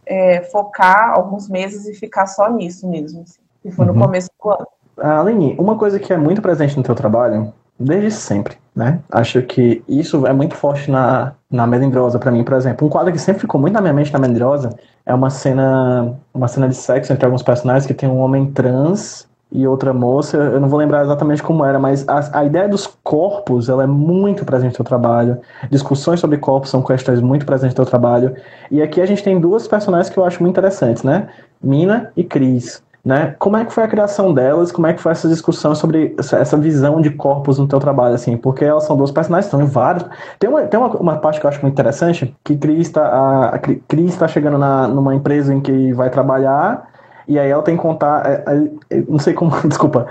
[SPEAKER 2] é, focar alguns meses e ficar só nisso mesmo, assim, que foi no uhum. começo do ano.
[SPEAKER 1] Aline, uma coisa que é muito presente no teu trabalho, desde sempre, né? Acho que isso é muito forte na, na Melindrosa para mim, por exemplo. Um quadro que sempre ficou muito na minha mente na Melindrosa é uma cena, uma cena de sexo entre alguns personagens que tem um homem trans e outra moça, eu não vou lembrar exatamente como era, mas a, a ideia dos corpos, ela é muito presente no seu trabalho. Discussões sobre corpos são questões muito presentes no seu trabalho. E aqui a gente tem duas personagens que eu acho muito interessantes, né? Mina e Cris. Né? Como é que foi a criação delas? Como é que foi essa discussão sobre essa visão de corpos no teu trabalho, assim? Porque elas são duas personagens, estão em vários. Tem uma, tem uma, uma parte que eu acho muito interessante, que Cris está a, a está chegando na, numa empresa em que vai trabalhar E aí ela tem contato, é, não sei como, desculpa,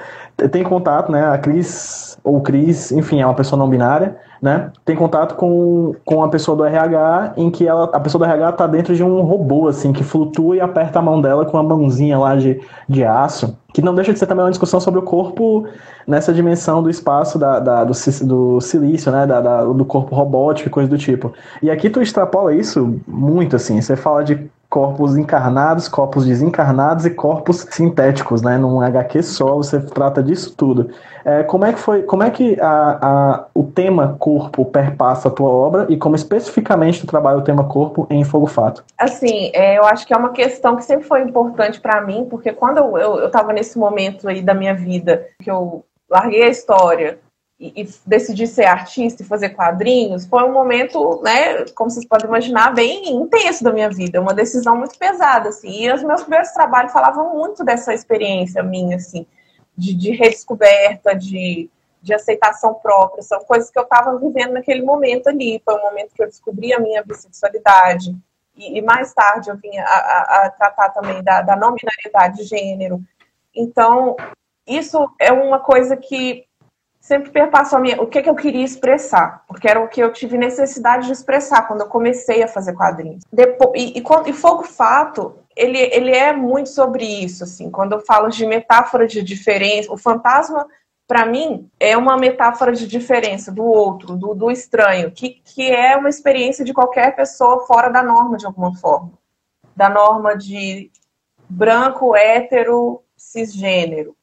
[SPEAKER 1] tem contato, né? A Cris, ou Cris, enfim, é uma pessoa não binária, né? Tem contato com, com a pessoa do RH, em que ela, a pessoa do RH tá dentro de um robô, assim, que flutua e aperta a mão dela com uma mãozinha lá de, de aço. Que não deixa de ser também uma discussão sobre o corpo nessa dimensão do espaço da, da do, do silício, né? Da, da, do corpo robótico e coisa do tipo. E aqui tu extrapola isso muito, assim. Você fala de corpos encarnados, corpos desencarnados e corpos sintéticos, né? Num HQ só, você trata disso tudo. É, como é que foi, como é que a, a, o tema corpo perpassa a tua obra e como especificamente tu trabalha o tema corpo em Fogo Fato?
[SPEAKER 2] Assim, é, eu acho que é uma questão que sempre foi importante para mim, porque quando eu, eu, eu tava nesse momento aí da minha vida, que eu larguei a história, e, e decidi ser artista e fazer quadrinhos, foi um momento, né, como vocês podem imaginar, bem intenso da minha vida, uma decisão muito pesada, assim. E os meus primeiros trabalhos falavam muito dessa experiência minha, assim, de, de redescoberta, de, de aceitação própria. São coisas que eu estava vivendo naquele momento ali. Foi um momento que eu descobri a minha bissexualidade. E, e mais tarde eu vinha a, a, a tratar também da, da não binariedade de gênero. Então, isso é uma coisa que sempre perpassou a minha, o que, que eu queria expressar, porque era o que eu tive necessidade de expressar quando eu comecei a fazer quadrinhos. Depois, e, e, e Fogo Fato, ele, ele é muito sobre isso, assim, quando eu falo de metáfora de diferença, o fantasma, para mim, é uma metáfora de diferença do outro, do, do estranho, que, que é uma experiência de qualquer pessoa fora da norma, de alguma forma. Da norma de branco, hétero, cisgênero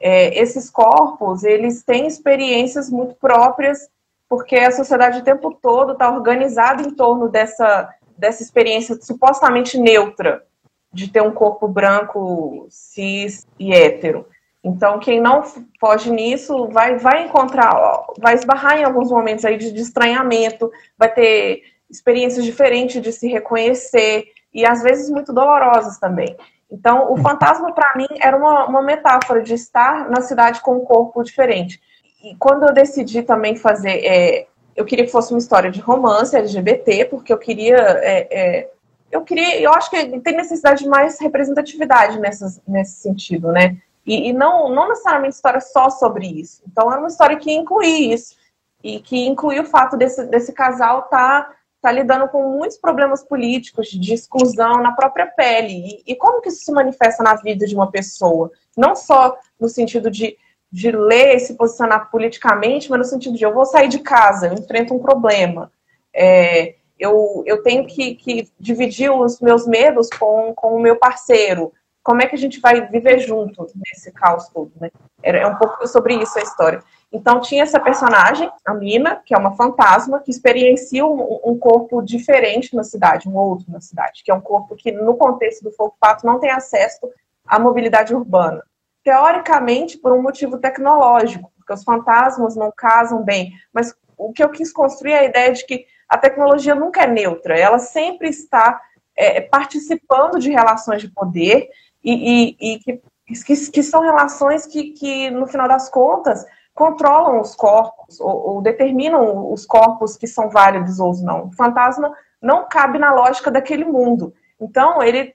[SPEAKER 2] é, esses corpos, eles têm experiências muito próprias, porque a sociedade o tempo todo está organizada em torno dessa, dessa experiência supostamente neutra, de ter um corpo branco, cis e hétero. Então, quem não foge nisso vai, vai encontrar, vai esbarrar em alguns momentos aí de, de estranhamento, vai ter experiências diferentes de se reconhecer e às vezes muito dolorosas também. Então, o fantasma, para mim, era uma, uma metáfora de estar na cidade com um corpo diferente. E quando eu decidi também fazer. É, eu queria que fosse uma história de romance LGBT, porque eu queria. É, é, eu queria. Eu acho que tem necessidade de mais representatividade nessas, nesse sentido, né? E, e não, não necessariamente história só sobre isso. Então, era uma história que incluía isso. E que incluía o fato desse, desse casal estar. Tá está lidando com muitos problemas políticos de exclusão na própria pele. E, e, como que isso se manifesta na vida de uma pessoa? Não só no sentido de, de ler e se posicionar politicamente, mas no sentido de eu vou sair de casa, eu enfrento um problema. É, eu, eu tenho que, que dividir os meus medos com, com o meu parceiro. Como é que a gente vai viver junto nesse caos todo? Né? É um pouco sobre isso a história. Então tinha essa personagem, a Mina, que é uma fantasma, que experiencia um, um, corpo diferente na cidade, um outro na cidade, que é um corpo que, no contexto do Fogo Fato, não tem acesso à mobilidade urbana. Teoricamente, por um motivo tecnológico, porque os fantasmas não casam bem. Mas o que eu quis construir é a ideia de que a tecnologia nunca é neutra, ela sempre está é, participando de relações de poder e, e, e que, que, que, são relações que, que, no final das contas, controlam os corpos ou, ou, determinam os corpos que são válidos ou não. O fantasma não cabe na lógica daquele mundo. Então, ele,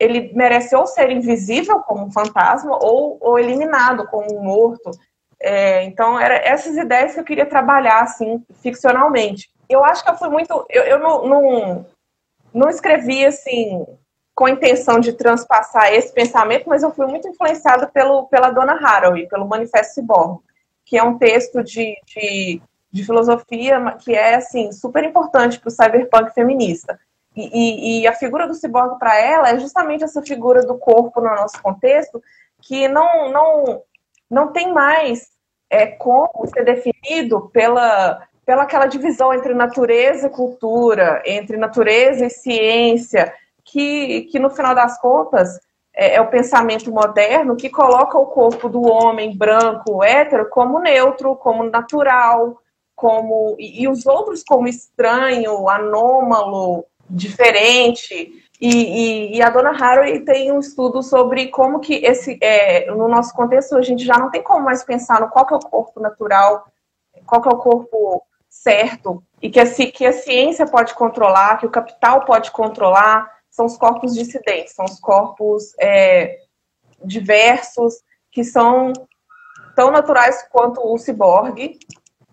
[SPEAKER 2] ele merece ou ser invisível como um fantasma ou, ou eliminado como um morto. É, então, eram essas ideias que eu queria trabalhar, assim, ficcionalmente. Eu acho que eu fui muito... Eu, eu não, não, não escrevi, assim, com a intenção de transpassar esse pensamento, mas eu fui muito influenciada pelo, pela Dona Haraway, pelo Manifesto Ciborgue que é um texto de, de, de filosofia que é assim super importante para o cyberpunk feminista. E, e, e, a figura do ciborgue para ela é justamente essa figura do corpo no nosso contexto que não, não, não tem mais é, como ser definido pela, pela aquela divisão entre natureza e cultura, entre natureza e ciência, que, que no final das contas é, é, o pensamento moderno que coloca o corpo do homem branco, hétero, como neutro, como natural, como e, e os outros como estranho, anômalo, diferente. E, e, e, a dona Haraway tem um estudo sobre como que esse, é, no nosso contexto, a gente já não tem como mais pensar no qual que é o corpo natural, qual que é o corpo certo, e que a, que a ciência pode controlar, que o capital pode controlar, são os corpos dissidentes, são os corpos é, diversos, que são tão naturais quanto o ciborgue,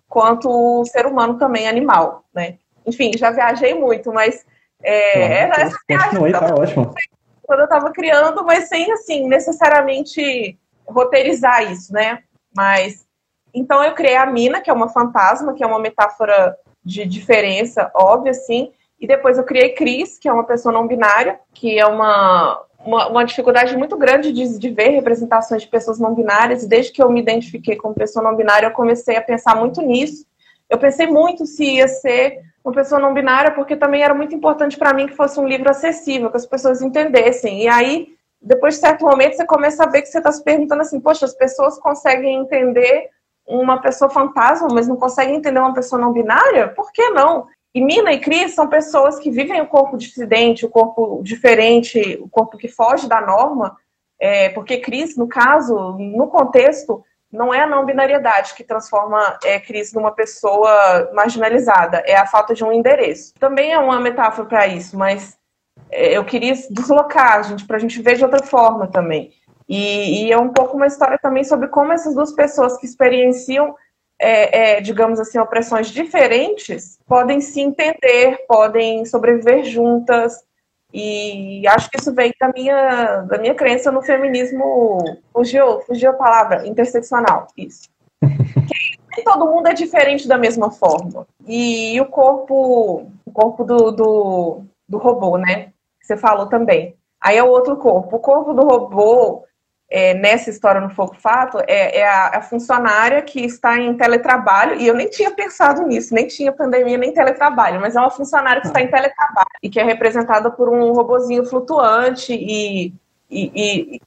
[SPEAKER 2] quanto o ser humano também animal, né? Enfim, já viajei muito, mas é, era essa viagem. Tá ótimo. Quando eu estava criando, mas sem, assim, necessariamente roteirizar isso, né? Mas, então eu criei a Mina, que é uma fantasma, que é uma metáfora de diferença óbvia, assim, e depois eu criei Cris, que é uma pessoa não binária, que é uma, uma, uma dificuldade muito grande de, de, ver representações de pessoas não binárias. E desde que eu me identifiquei como pessoa não binária, eu comecei a pensar muito nisso. Eu pensei muito se ia ser uma pessoa não binária, porque também era muito importante para mim que fosse um livro acessível, que as pessoas entendessem. E aí, depois de certo momento, você começa a ver que você está se perguntando assim: poxa, as pessoas conseguem entender uma pessoa fantasma, mas não conseguem entender uma pessoa não binária? Por que não? E Mina e Cris são pessoas que vivem o corpo dissidente, o corpo diferente, o corpo que foge da norma, é, porque Cris, no caso, no contexto, não é a não binariedade que transforma é, Cris numa pessoa marginalizada, é a falta de um endereço. Também é uma metáfora para isso, mas é, eu queria deslocar gente para a gente ver de outra forma também. E, e, é um pouco uma história também sobre como essas duas pessoas que experienciam é, é, digamos assim, opressões diferentes, podem se entender, podem sobreviver juntas. E acho que isso vem da minha, da minha crença no feminismo. Fugiu, fugiu a palavra, interseccional. Isso. nem todo mundo é diferente da mesma forma. E o corpo, o corpo do, do, do robô, né? Que você falou também. Aí é o outro corpo. O corpo do robô, é, nessa história no Foco Fato é, é a, a, funcionária que está em teletrabalho, e eu nem tinha pensado nisso, nem tinha pandemia, nem teletrabalho, mas é uma funcionária que está em teletrabalho e que é representada por um robozinho flutuante e, e, e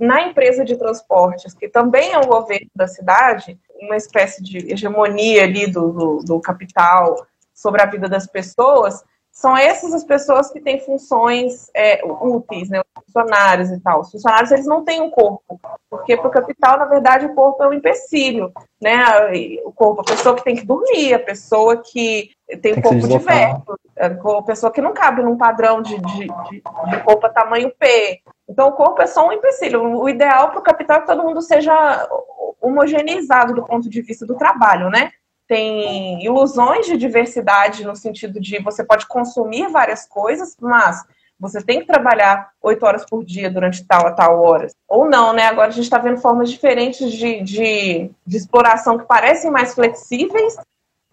[SPEAKER 2] na empresa de transportes, que também é o governo da cidade, uma espécie de hegemonia ali do, do, do capital sobre a vida das pessoas, são essas as pessoas que têm funções é, úteis, né? Os funcionários e tal. Os funcionários, eles não têm um corpo, porque para o capital, na verdade, o corpo é um empecilho, né? O corpo, a pessoa que tem que dormir, a pessoa que tem um corpo diverso, a pessoa que não cabe num padrão de, de, de, de corpo a tamanho P. Então, o corpo é só um empecilho. O ideal para o capital é que todo mundo seja homogeneizado do ponto de vista do trabalho, né? tem ilusões de diversidade no sentido de você pode consumir várias coisas, mas você tem que trabalhar oito horas por dia durante tal a tal horas. Ou não, né? Agora a gente está vendo formas diferentes de, de, de, exploração que parecem mais flexíveis,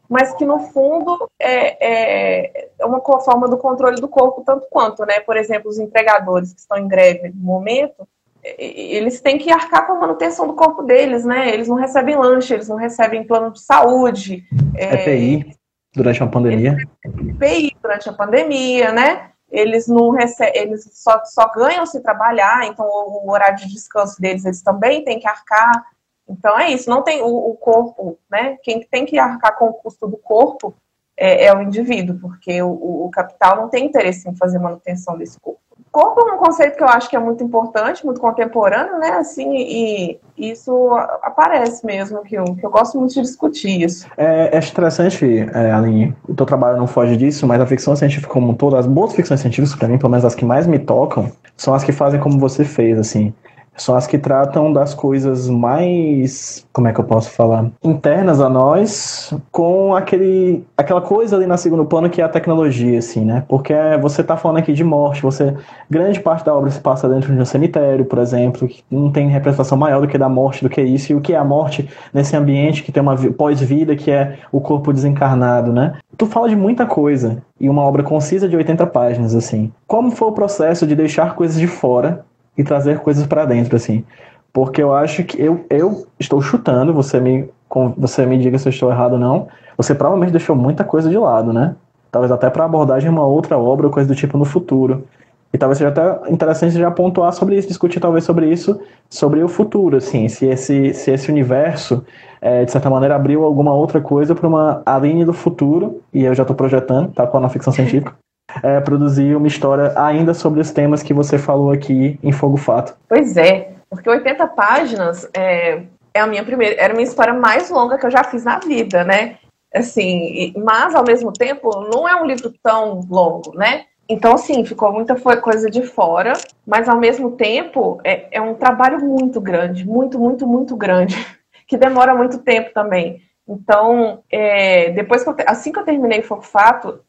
[SPEAKER 2] mas que no fundo é, é, é uma forma do controle do corpo tanto quanto, né? Por exemplo, os empregadores que estão em greve no momento, eles têm que arcar com a manutenção do corpo deles, né? Eles não recebem lanche, eles não recebem plano de saúde.
[SPEAKER 1] EPI é, durante uma pandemia.
[SPEAKER 2] EPI durante a pandemia, né? Eles não recebem, eles só, só ganham se trabalhar, então o, horário de descanso deles eles também têm que arcar. Então é isso, não tem o, o corpo, né? Quem tem que arcar com o custo do corpo é, é o indivíduo, porque o, o capital não tem interesse em fazer manutenção desse corpo corpo é um conceito que eu acho que é muito importante, muito contemporâneo, né? Assim, e isso aparece mesmo, que eu, que eu gosto muito de discutir isso.
[SPEAKER 1] É, é interessante, é, Aline, o teu trabalho não foge disso, mas a ficção científica como um todo, as boas ficções científicas, para mim, pelo menos as que mais me tocam, são as que fazem como você fez, assim são as que tratam das coisas mais, como é que eu posso falar, internas a nós, com aquele, aquela coisa ali na segundo plano que é a tecnologia, assim, né? Porque você tá falando aqui de morte, você, grande parte da obra se passa dentro de um cemitério, por exemplo, que não tem representação maior do que da morte, do que isso, e o que é a morte nesse ambiente que tem uma pós-vida, que é o corpo desencarnado, né? Tu fala de muita coisa, e uma obra concisa de 80 páginas, assim. Como foi o processo de deixar coisas de fora e trazer coisas para dentro, assim. Porque eu acho que eu, eu estou chutando, você me, você me diga se eu estou errado ou não. Você provavelmente deixou muita coisa de lado, né? Talvez até para abordagem uma outra obra ou coisa do tipo no futuro. E talvez seja até interessante já pontuar sobre isso, discutir talvez sobre isso, sobre o futuro, assim, se esse, se esse universo, é, de certa maneira, abriu alguma outra coisa para uma Aline do futuro, e eu já estou projetando, tá, com a ficção científica, é, produzir uma história ainda sobre os temas que você falou aqui em Fogo Fato.
[SPEAKER 2] Pois é, porque 80 páginas é, é a minha primeira, era a minha história mais longa que eu já fiz na vida, né? Assim, mas ao mesmo tempo não é um livro tão longo, né? Então, assim, ficou muita coisa de fora, mas ao mesmo tempo é, é um trabalho muito grande, muito, muito, muito grande, que demora muito tempo também. Então, é, depois que eu, assim que eu terminei Foco Fato,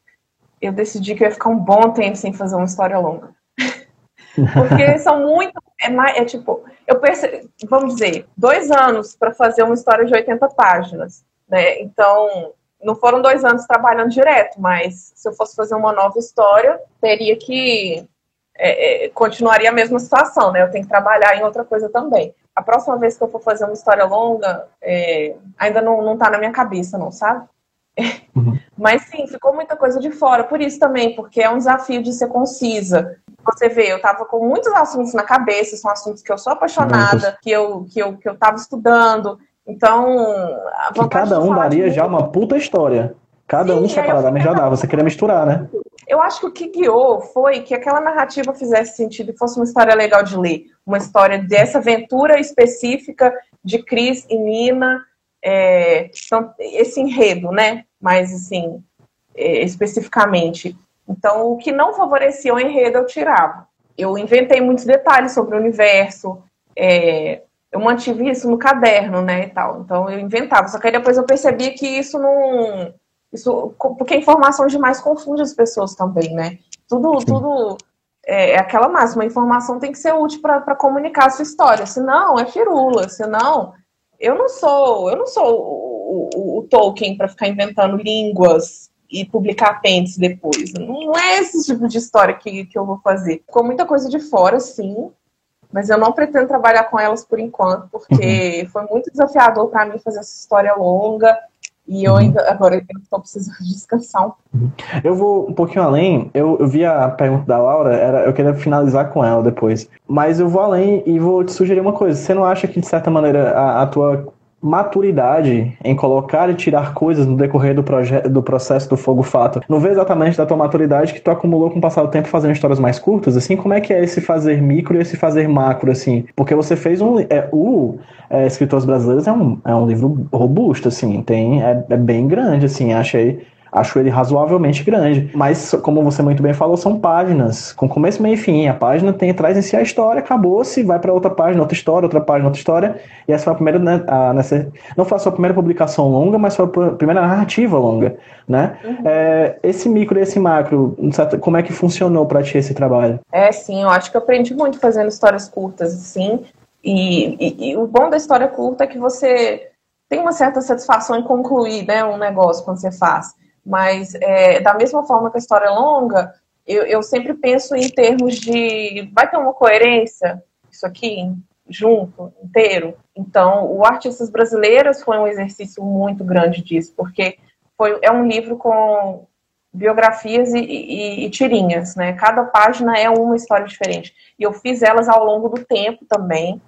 [SPEAKER 2] eu decidi que eu ia ficar um bom tempo sem fazer uma história longa. Porque são muito. É, mais, é tipo, eu percebi, vamos dizer, dois anos para fazer uma história de 80 páginas. Né? Então, não foram dois anos trabalhando direto, mas se eu fosse fazer uma nova história, teria que. É, é, continuaria a mesma situação, né? Eu tenho que trabalhar em outra coisa também. A próxima vez que eu for fazer uma história longa, é, ainda não, não tá na minha cabeça, não, sabe? Uhum. Mas sim, ficou muita coisa de fora. Por isso também, porque é um desafio de ser concisa. Você vê, eu tava com muitos assuntos na cabeça, são assuntos que eu sou apaixonada, que eu, que eu, que eu tava estudando. Então.
[SPEAKER 1] Que cada um daria já uma puta história. Cada Sim, um separadamente já dá. Você queria misturar, né?
[SPEAKER 2] Eu acho que o que guiou foi que aquela narrativa fizesse sentido e fosse uma história legal de ler. Uma história dessa aventura específica de Cris e Nina. É, então, esse enredo, né? Mas, assim, é, especificamente. Então, o que não favorecia o enredo, eu tirava. Eu inventei muitos detalhes sobre o universo. É, eu mantive isso no caderno, né, e tal. Então eu inventava. Só que aí depois eu percebi que isso não. Isso, porque a informação demais confunde as pessoas também, né? Tudo, Sim. tudo é, é, aquela máxima. A informação tem que ser útil para comunicar a sua história. Senão, é firula. Senão, eu não sou, eu não sou o, o, o Tolkien para ficar inventando línguas e publicar apêndice depois. Não é esse tipo de história que, que eu vou fazer. Com muita coisa de fora, sim. Mas eu não pretendo trabalhar com elas por enquanto, porque uhum. foi muito desafiador para mim fazer essa história longa. E eu uhum. ainda, agora eu estou precisando descansar um
[SPEAKER 1] pouco. Eu vou um pouquinho além. Eu, eu vi a pergunta da Laura, era, eu queria finalizar com ela depois. Mas eu vou além e vou te sugerir uma coisa. Você não acha que, de certa maneira, a, a tua maturidade em colocar e tirar coisas no decorrer do, do processo do Fogo Fato. Não vê exatamente da tua maturidade que tu acumulou com o passar do tempo fazendo histórias mais curtas, assim, como é que é esse fazer micro e esse fazer macro, assim? Porque você fez um... É, o é, Escritores Brasileiros é um, é um livro robusto, assim, tem, é, é bem grande, assim, achei Acho ele razoavelmente grande. Mas, como você muito bem falou, são páginas, com começo, meio e fim. A página tem, traz em si a história, acabou-se, vai para outra página, outra história, outra página, outra história. E essa foi a primeira, né, a, nessa, não foi a sua primeira publicação longa, mas foi a primeira narrativa longa, né? Uhum. É, esse micro e esse macro, como é que funcionou para ti esse trabalho?
[SPEAKER 2] É, sim, eu acho que eu aprendi muito fazendo histórias curtas, assim. E, e, e o bom da história curta é que você tem uma certa satisfação em concluir né, um negócio quando você faz. Mas, é, da mesma forma que a história é longa, eu, eu sempre penso em termos de. Vai ter uma coerência isso aqui junto, inteiro? Então, o Artistas Brasileiras foi um exercício muito grande disso, porque foi, é um livro com biografias e, e, e, tirinhas, né? Cada página é uma história diferente. E eu fiz elas ao longo do tempo também.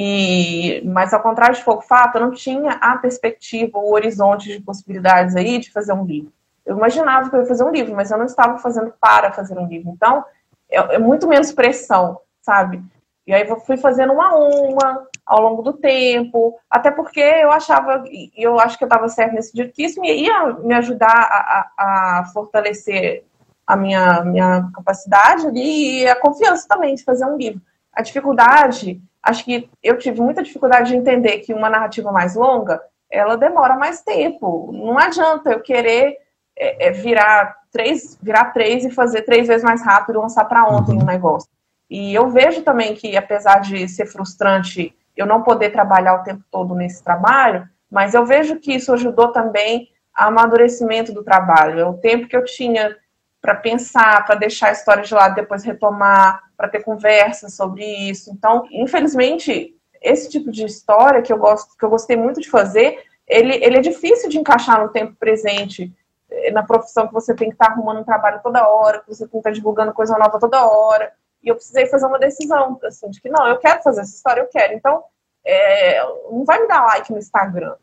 [SPEAKER 2] E, mas ao contrário de Fogo Fato, eu não tinha a perspectiva, o horizonte de possibilidades aí de fazer um livro. Eu imaginava que eu ia fazer um livro, mas eu não estava fazendo para fazer um livro. Então, é, é muito menos pressão, sabe? E aí eu fui fazendo uma a uma ao longo do tempo, até porque eu achava, e eu acho que eu estava certo nesse dia, que isso ia me ajudar a, a, a fortalecer a minha, minha capacidade ali, e a confiança também de fazer um livro. A dificuldade acho que eu tive muita dificuldade de entender que uma narrativa mais longa, ela demora mais tempo. Não adianta eu querer é, é, virar três, virar três e fazer três vezes mais rápido, lançar para ontem uhum. um negócio. E eu vejo também que, apesar de ser frustrante eu não poder trabalhar o tempo todo nesse trabalho, mas eu vejo que isso ajudou também ao amadurecimento do trabalho. É o tempo que eu tinha para pensar, para deixar a história de lado, depois retomar, para ter conversa sobre isso. Então, infelizmente, esse tipo de história que eu gosto, que eu gostei muito de fazer, ele, ele é difícil de encaixar no tempo presente, eh, na profissão que você tem que estar tá arrumando um trabalho toda hora, que você tem que estar tá divulgando coisa nova toda hora. E eu precisei fazer uma decisão, assim, de que não, eu quero fazer essa história, eu quero. Então, é, não vai me dar like no Instagram.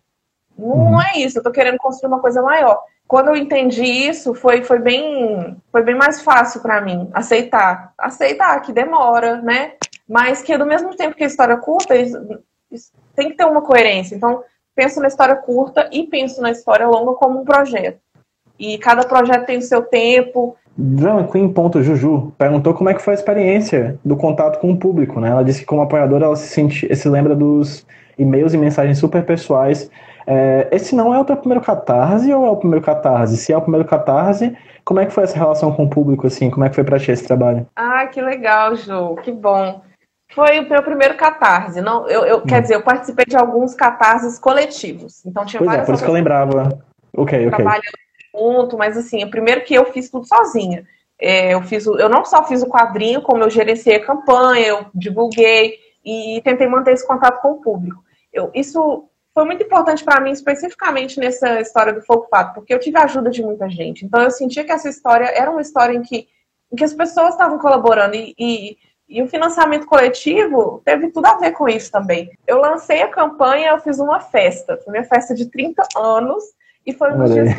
[SPEAKER 2] Não, não é isso, eu tô querendo construir uma coisa maior quando eu entendi isso, foi, foi, bem, foi bem mais fácil para mim aceitar. Aceitar que demora, né? Mas que do mesmo tempo que a história é curta, isso, isso tem que ter uma coerência. Então, penso na história curta e penso na história longa como um projeto. E cada projeto tem o seu tempo,
[SPEAKER 1] DramaQueen.juju perguntou como é que foi a experiência do contato com o público, né? Ela disse que como apoiadora ela se, sente, se lembra dos e-mails e mensagens super pessoais. É, esse não é o teu primeiro catarse ou é o primeiro catarse? Se é o primeiro catarse, como é que foi essa relação com o público, assim? Como é que foi pra ti esse trabalho?
[SPEAKER 2] Ah, que legal, Ju, que bom. Foi o meu primeiro catarse. Não, eu, eu hum. Quer dizer, eu participei de alguns catarses coletivos. Então tinha
[SPEAKER 1] pois
[SPEAKER 2] é, várias
[SPEAKER 1] é, por isso que eu lembrava. Ok, ok.
[SPEAKER 2] Trabalhando junto, mas assim, o primeiro que eu fiz tudo sozinha. É, eu, fiz o, eu não só fiz o quadrinho, como eu gerenciei a campanha, eu divulguei e tentei manter esse contato com o público. Eu, isso foi muito importante para mim, especificamente nessa história do Fogo Fato, porque eu tive a ajuda de muita gente. Então eu sentia que essa história era uma história em que, em que as pessoas estavam colaborando e, e, e o financiamento coletivo teve tudo a ver com isso também. Eu lancei a campanha, eu fiz uma festa, foi minha festa de 30 anos, e foi um dos dias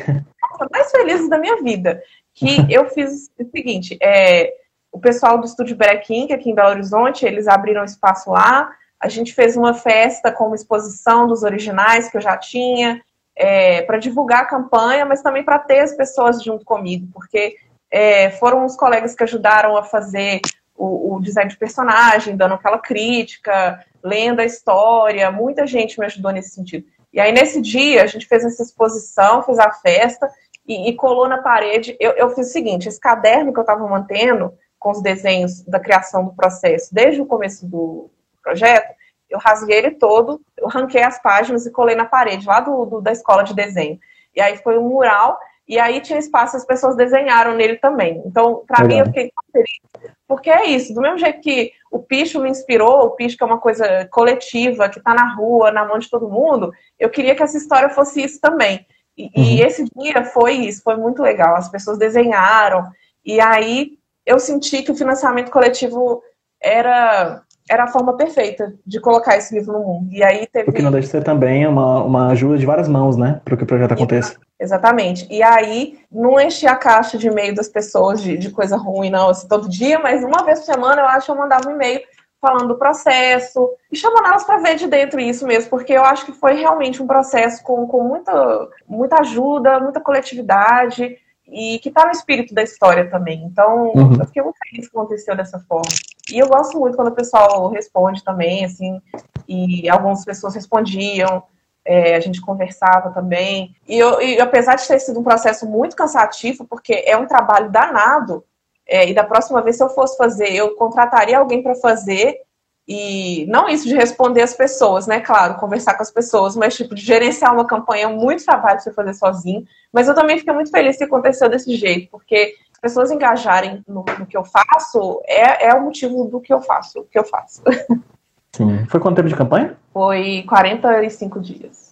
[SPEAKER 2] mais felizes da minha vida. Que eu fiz o seguinte: é, o pessoal do Estúdio Brequim, aqui em Belo Horizonte, eles abriram espaço lá. A gente fez uma festa com uma exposição dos originais que eu já tinha, é, para divulgar a campanha, mas também para ter as pessoas junto comigo, porque é, foram os colegas que ajudaram a fazer o, o, design de personagem, dando aquela crítica, lendo a história, muita gente me ajudou nesse sentido. E aí, nesse dia, a gente fez essa exposição, fez a festa e, e colou na parede. Eu, eu, fiz o seguinte: esse caderno que eu estava mantendo com os desenhos da criação do processo desde o começo do projeto, eu rasguei ele todo, eu ranquei as páginas e colei na parede lá do, do da escola de desenho. E aí foi um mural e aí tinha espaço, as pessoas desenharam nele também. Então, para mim, eu fiquei feliz. Porque é isso, do mesmo jeito que o picho me inspirou, o picho que é uma coisa coletiva, que está na rua, na mão de todo mundo, eu queria que essa história fosse isso também. E, uhum. e esse dia foi isso, foi muito legal. As pessoas desenharam, e aí eu senti que o financiamento coletivo era era a forma perfeita de colocar esse livro no mundo. E aí teve.
[SPEAKER 1] O que não deixa de ser também uma, uma ajuda de várias mãos, né? Para que o projeto aconteça.
[SPEAKER 2] Exatamente. E aí, não enchi a caixa de e-mail das pessoas de, de coisa ruim, não, assim, todo dia, mas uma vez por semana eu acho que eu mandava um e-mail falando do processo e chamando elas para ver de dentro isso mesmo, porque eu acho que foi realmente um processo com, com muita, muita ajuda, muita coletividade e que está no espírito da história também. Então, uhum. eu fiquei muito feliz que aconteceu dessa forma. E eu gosto muito quando o pessoal responde também, assim, e algumas pessoas respondiam, é, a gente conversava também. E, eu, e apesar de ter sido um processo muito cansativo, porque é um trabalho danado, é, e da próxima vez, se eu fosse fazer, eu contrataria alguém para fazer, e não isso de responder as pessoas, né? Claro, conversar com as pessoas, mas tipo, de gerenciar uma campanha é muito trabalho você fazer sozinho. Mas eu também fiquei muito feliz que aconteceu desse jeito, porque as pessoas engajarem no, no que eu faço é, é o motivo do que eu faço, o que eu faço.
[SPEAKER 1] Sim. Foi quanto tempo de campanha?
[SPEAKER 2] Foi 45 dias.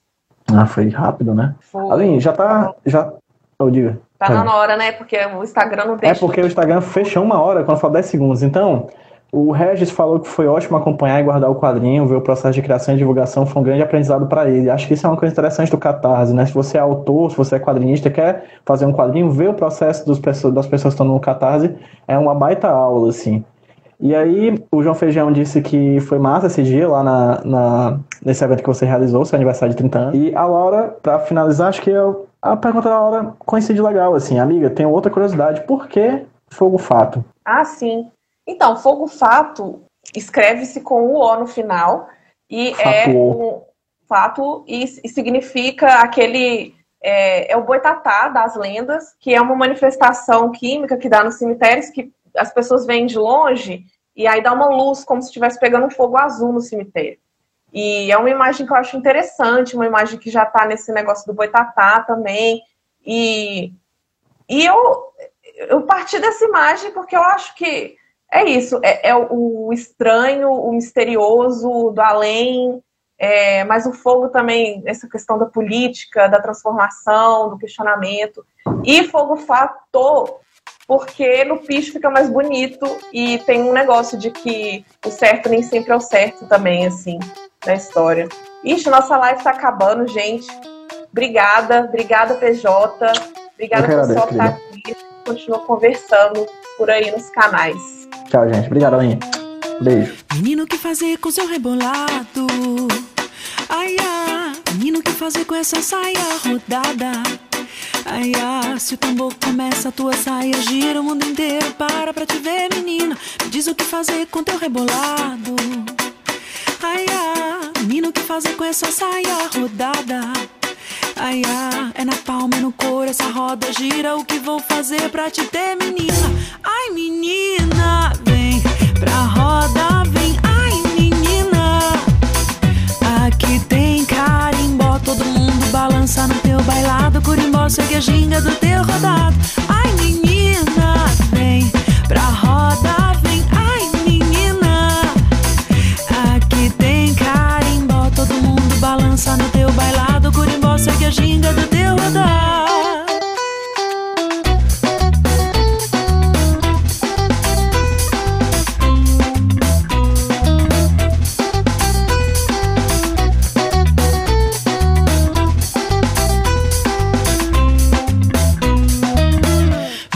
[SPEAKER 1] Ah, foi rápido, né? Foi. Aline, já tá. Já... Oh, diga.
[SPEAKER 2] Tá na hora, né? Porque o Instagram não é deixa.
[SPEAKER 1] É porque o Instagram fechou uma hora quando fala 10 segundos. Então, o Regis falou que foi ótimo acompanhar e guardar o quadrinho, ver o processo de criação e divulgação, foi um grande aprendizado para ele. Acho que isso é uma coisa interessante do Catarse, né? Se você é autor, se você é quadrinista, quer fazer um quadrinho, ver o processo dos pessoas, das pessoas que estão no Catarse é uma baita aula, assim. E aí, o João Feijão disse que foi massa esse dia lá na, na nesse evento que você realizou, seu aniversário de 30 anos. E a Laura, para finalizar, acho que eu, a pergunta da Laura coincide legal, assim. Amiga, tenho outra curiosidade. Por que Fogo Fato?
[SPEAKER 2] Ah, sim. Então, fogo fato escreve-se com o O no final e fato. é um fato e, e significa aquele é, é, o boitatá das lendas, que é uma manifestação química que dá nos cemitérios que as pessoas vêm de longe e aí dá uma luz como se estivesse pegando um fogo azul no cemitério. E é uma imagem que eu acho interessante, uma imagem que já está nesse negócio do boitatá também. E, e eu, eu parti dessa imagem porque eu acho que é isso, é, é o estranho, o misterioso, do além, é, mas o fogo também, essa questão da política, da transformação, do questionamento. E fogo fato, porque no picho fica mais bonito e tem um negócio de que o certo nem sempre é o certo também, assim, na história. Ixi, nossa live tá acabando, gente. Obrigada, obrigada, PJ. Obrigada por só estar aqui. Continua conversando por aí nos canais.
[SPEAKER 1] Tchau, gente. Obrigado, Aline. Beijo.
[SPEAKER 3] Menino, que fazer com seu rebolado? Ai, ai. Menino, que fazer com essa saia rodada? Ai, ah, se o tambor começa, a tua saia gira o mundo inteiro. Para pra te ver, menina. Me diz o que fazer com teu rebolado. Ai, ah, menino, o que fazer com essa saia rodada? Ai, é na palma, é no couro, essa roda gira. O que vou fazer pra te ter, menina? Ai, menina, vem pra roda, vem. Ai, menina, aqui tem carimbó. Todo mundo balança no teu bailado. Curimbó segue a ginga do teu rodado. Ai, menina, vem pra roda, ginga do teu rodado.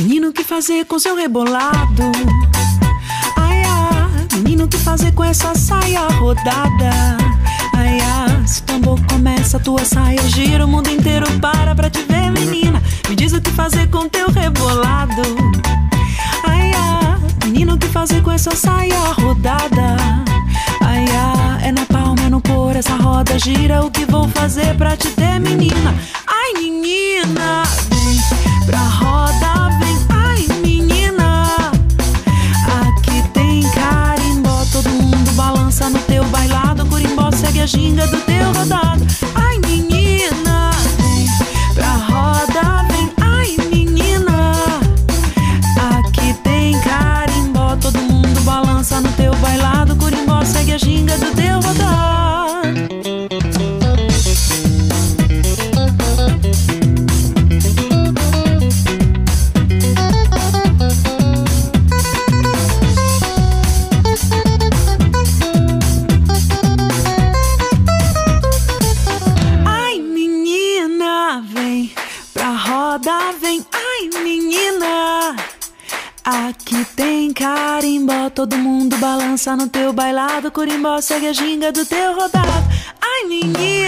[SPEAKER 3] Menino, que fazer com seu rebolado? Ai, ah, menino, que fazer com essa saia rodada? Ai, ah, se o tambor começa, tua saia essa roda gira. O que vou fazer pra te ter, menina? Bailado. Curimbó segue a ginga do teu rodado. Ai, menina,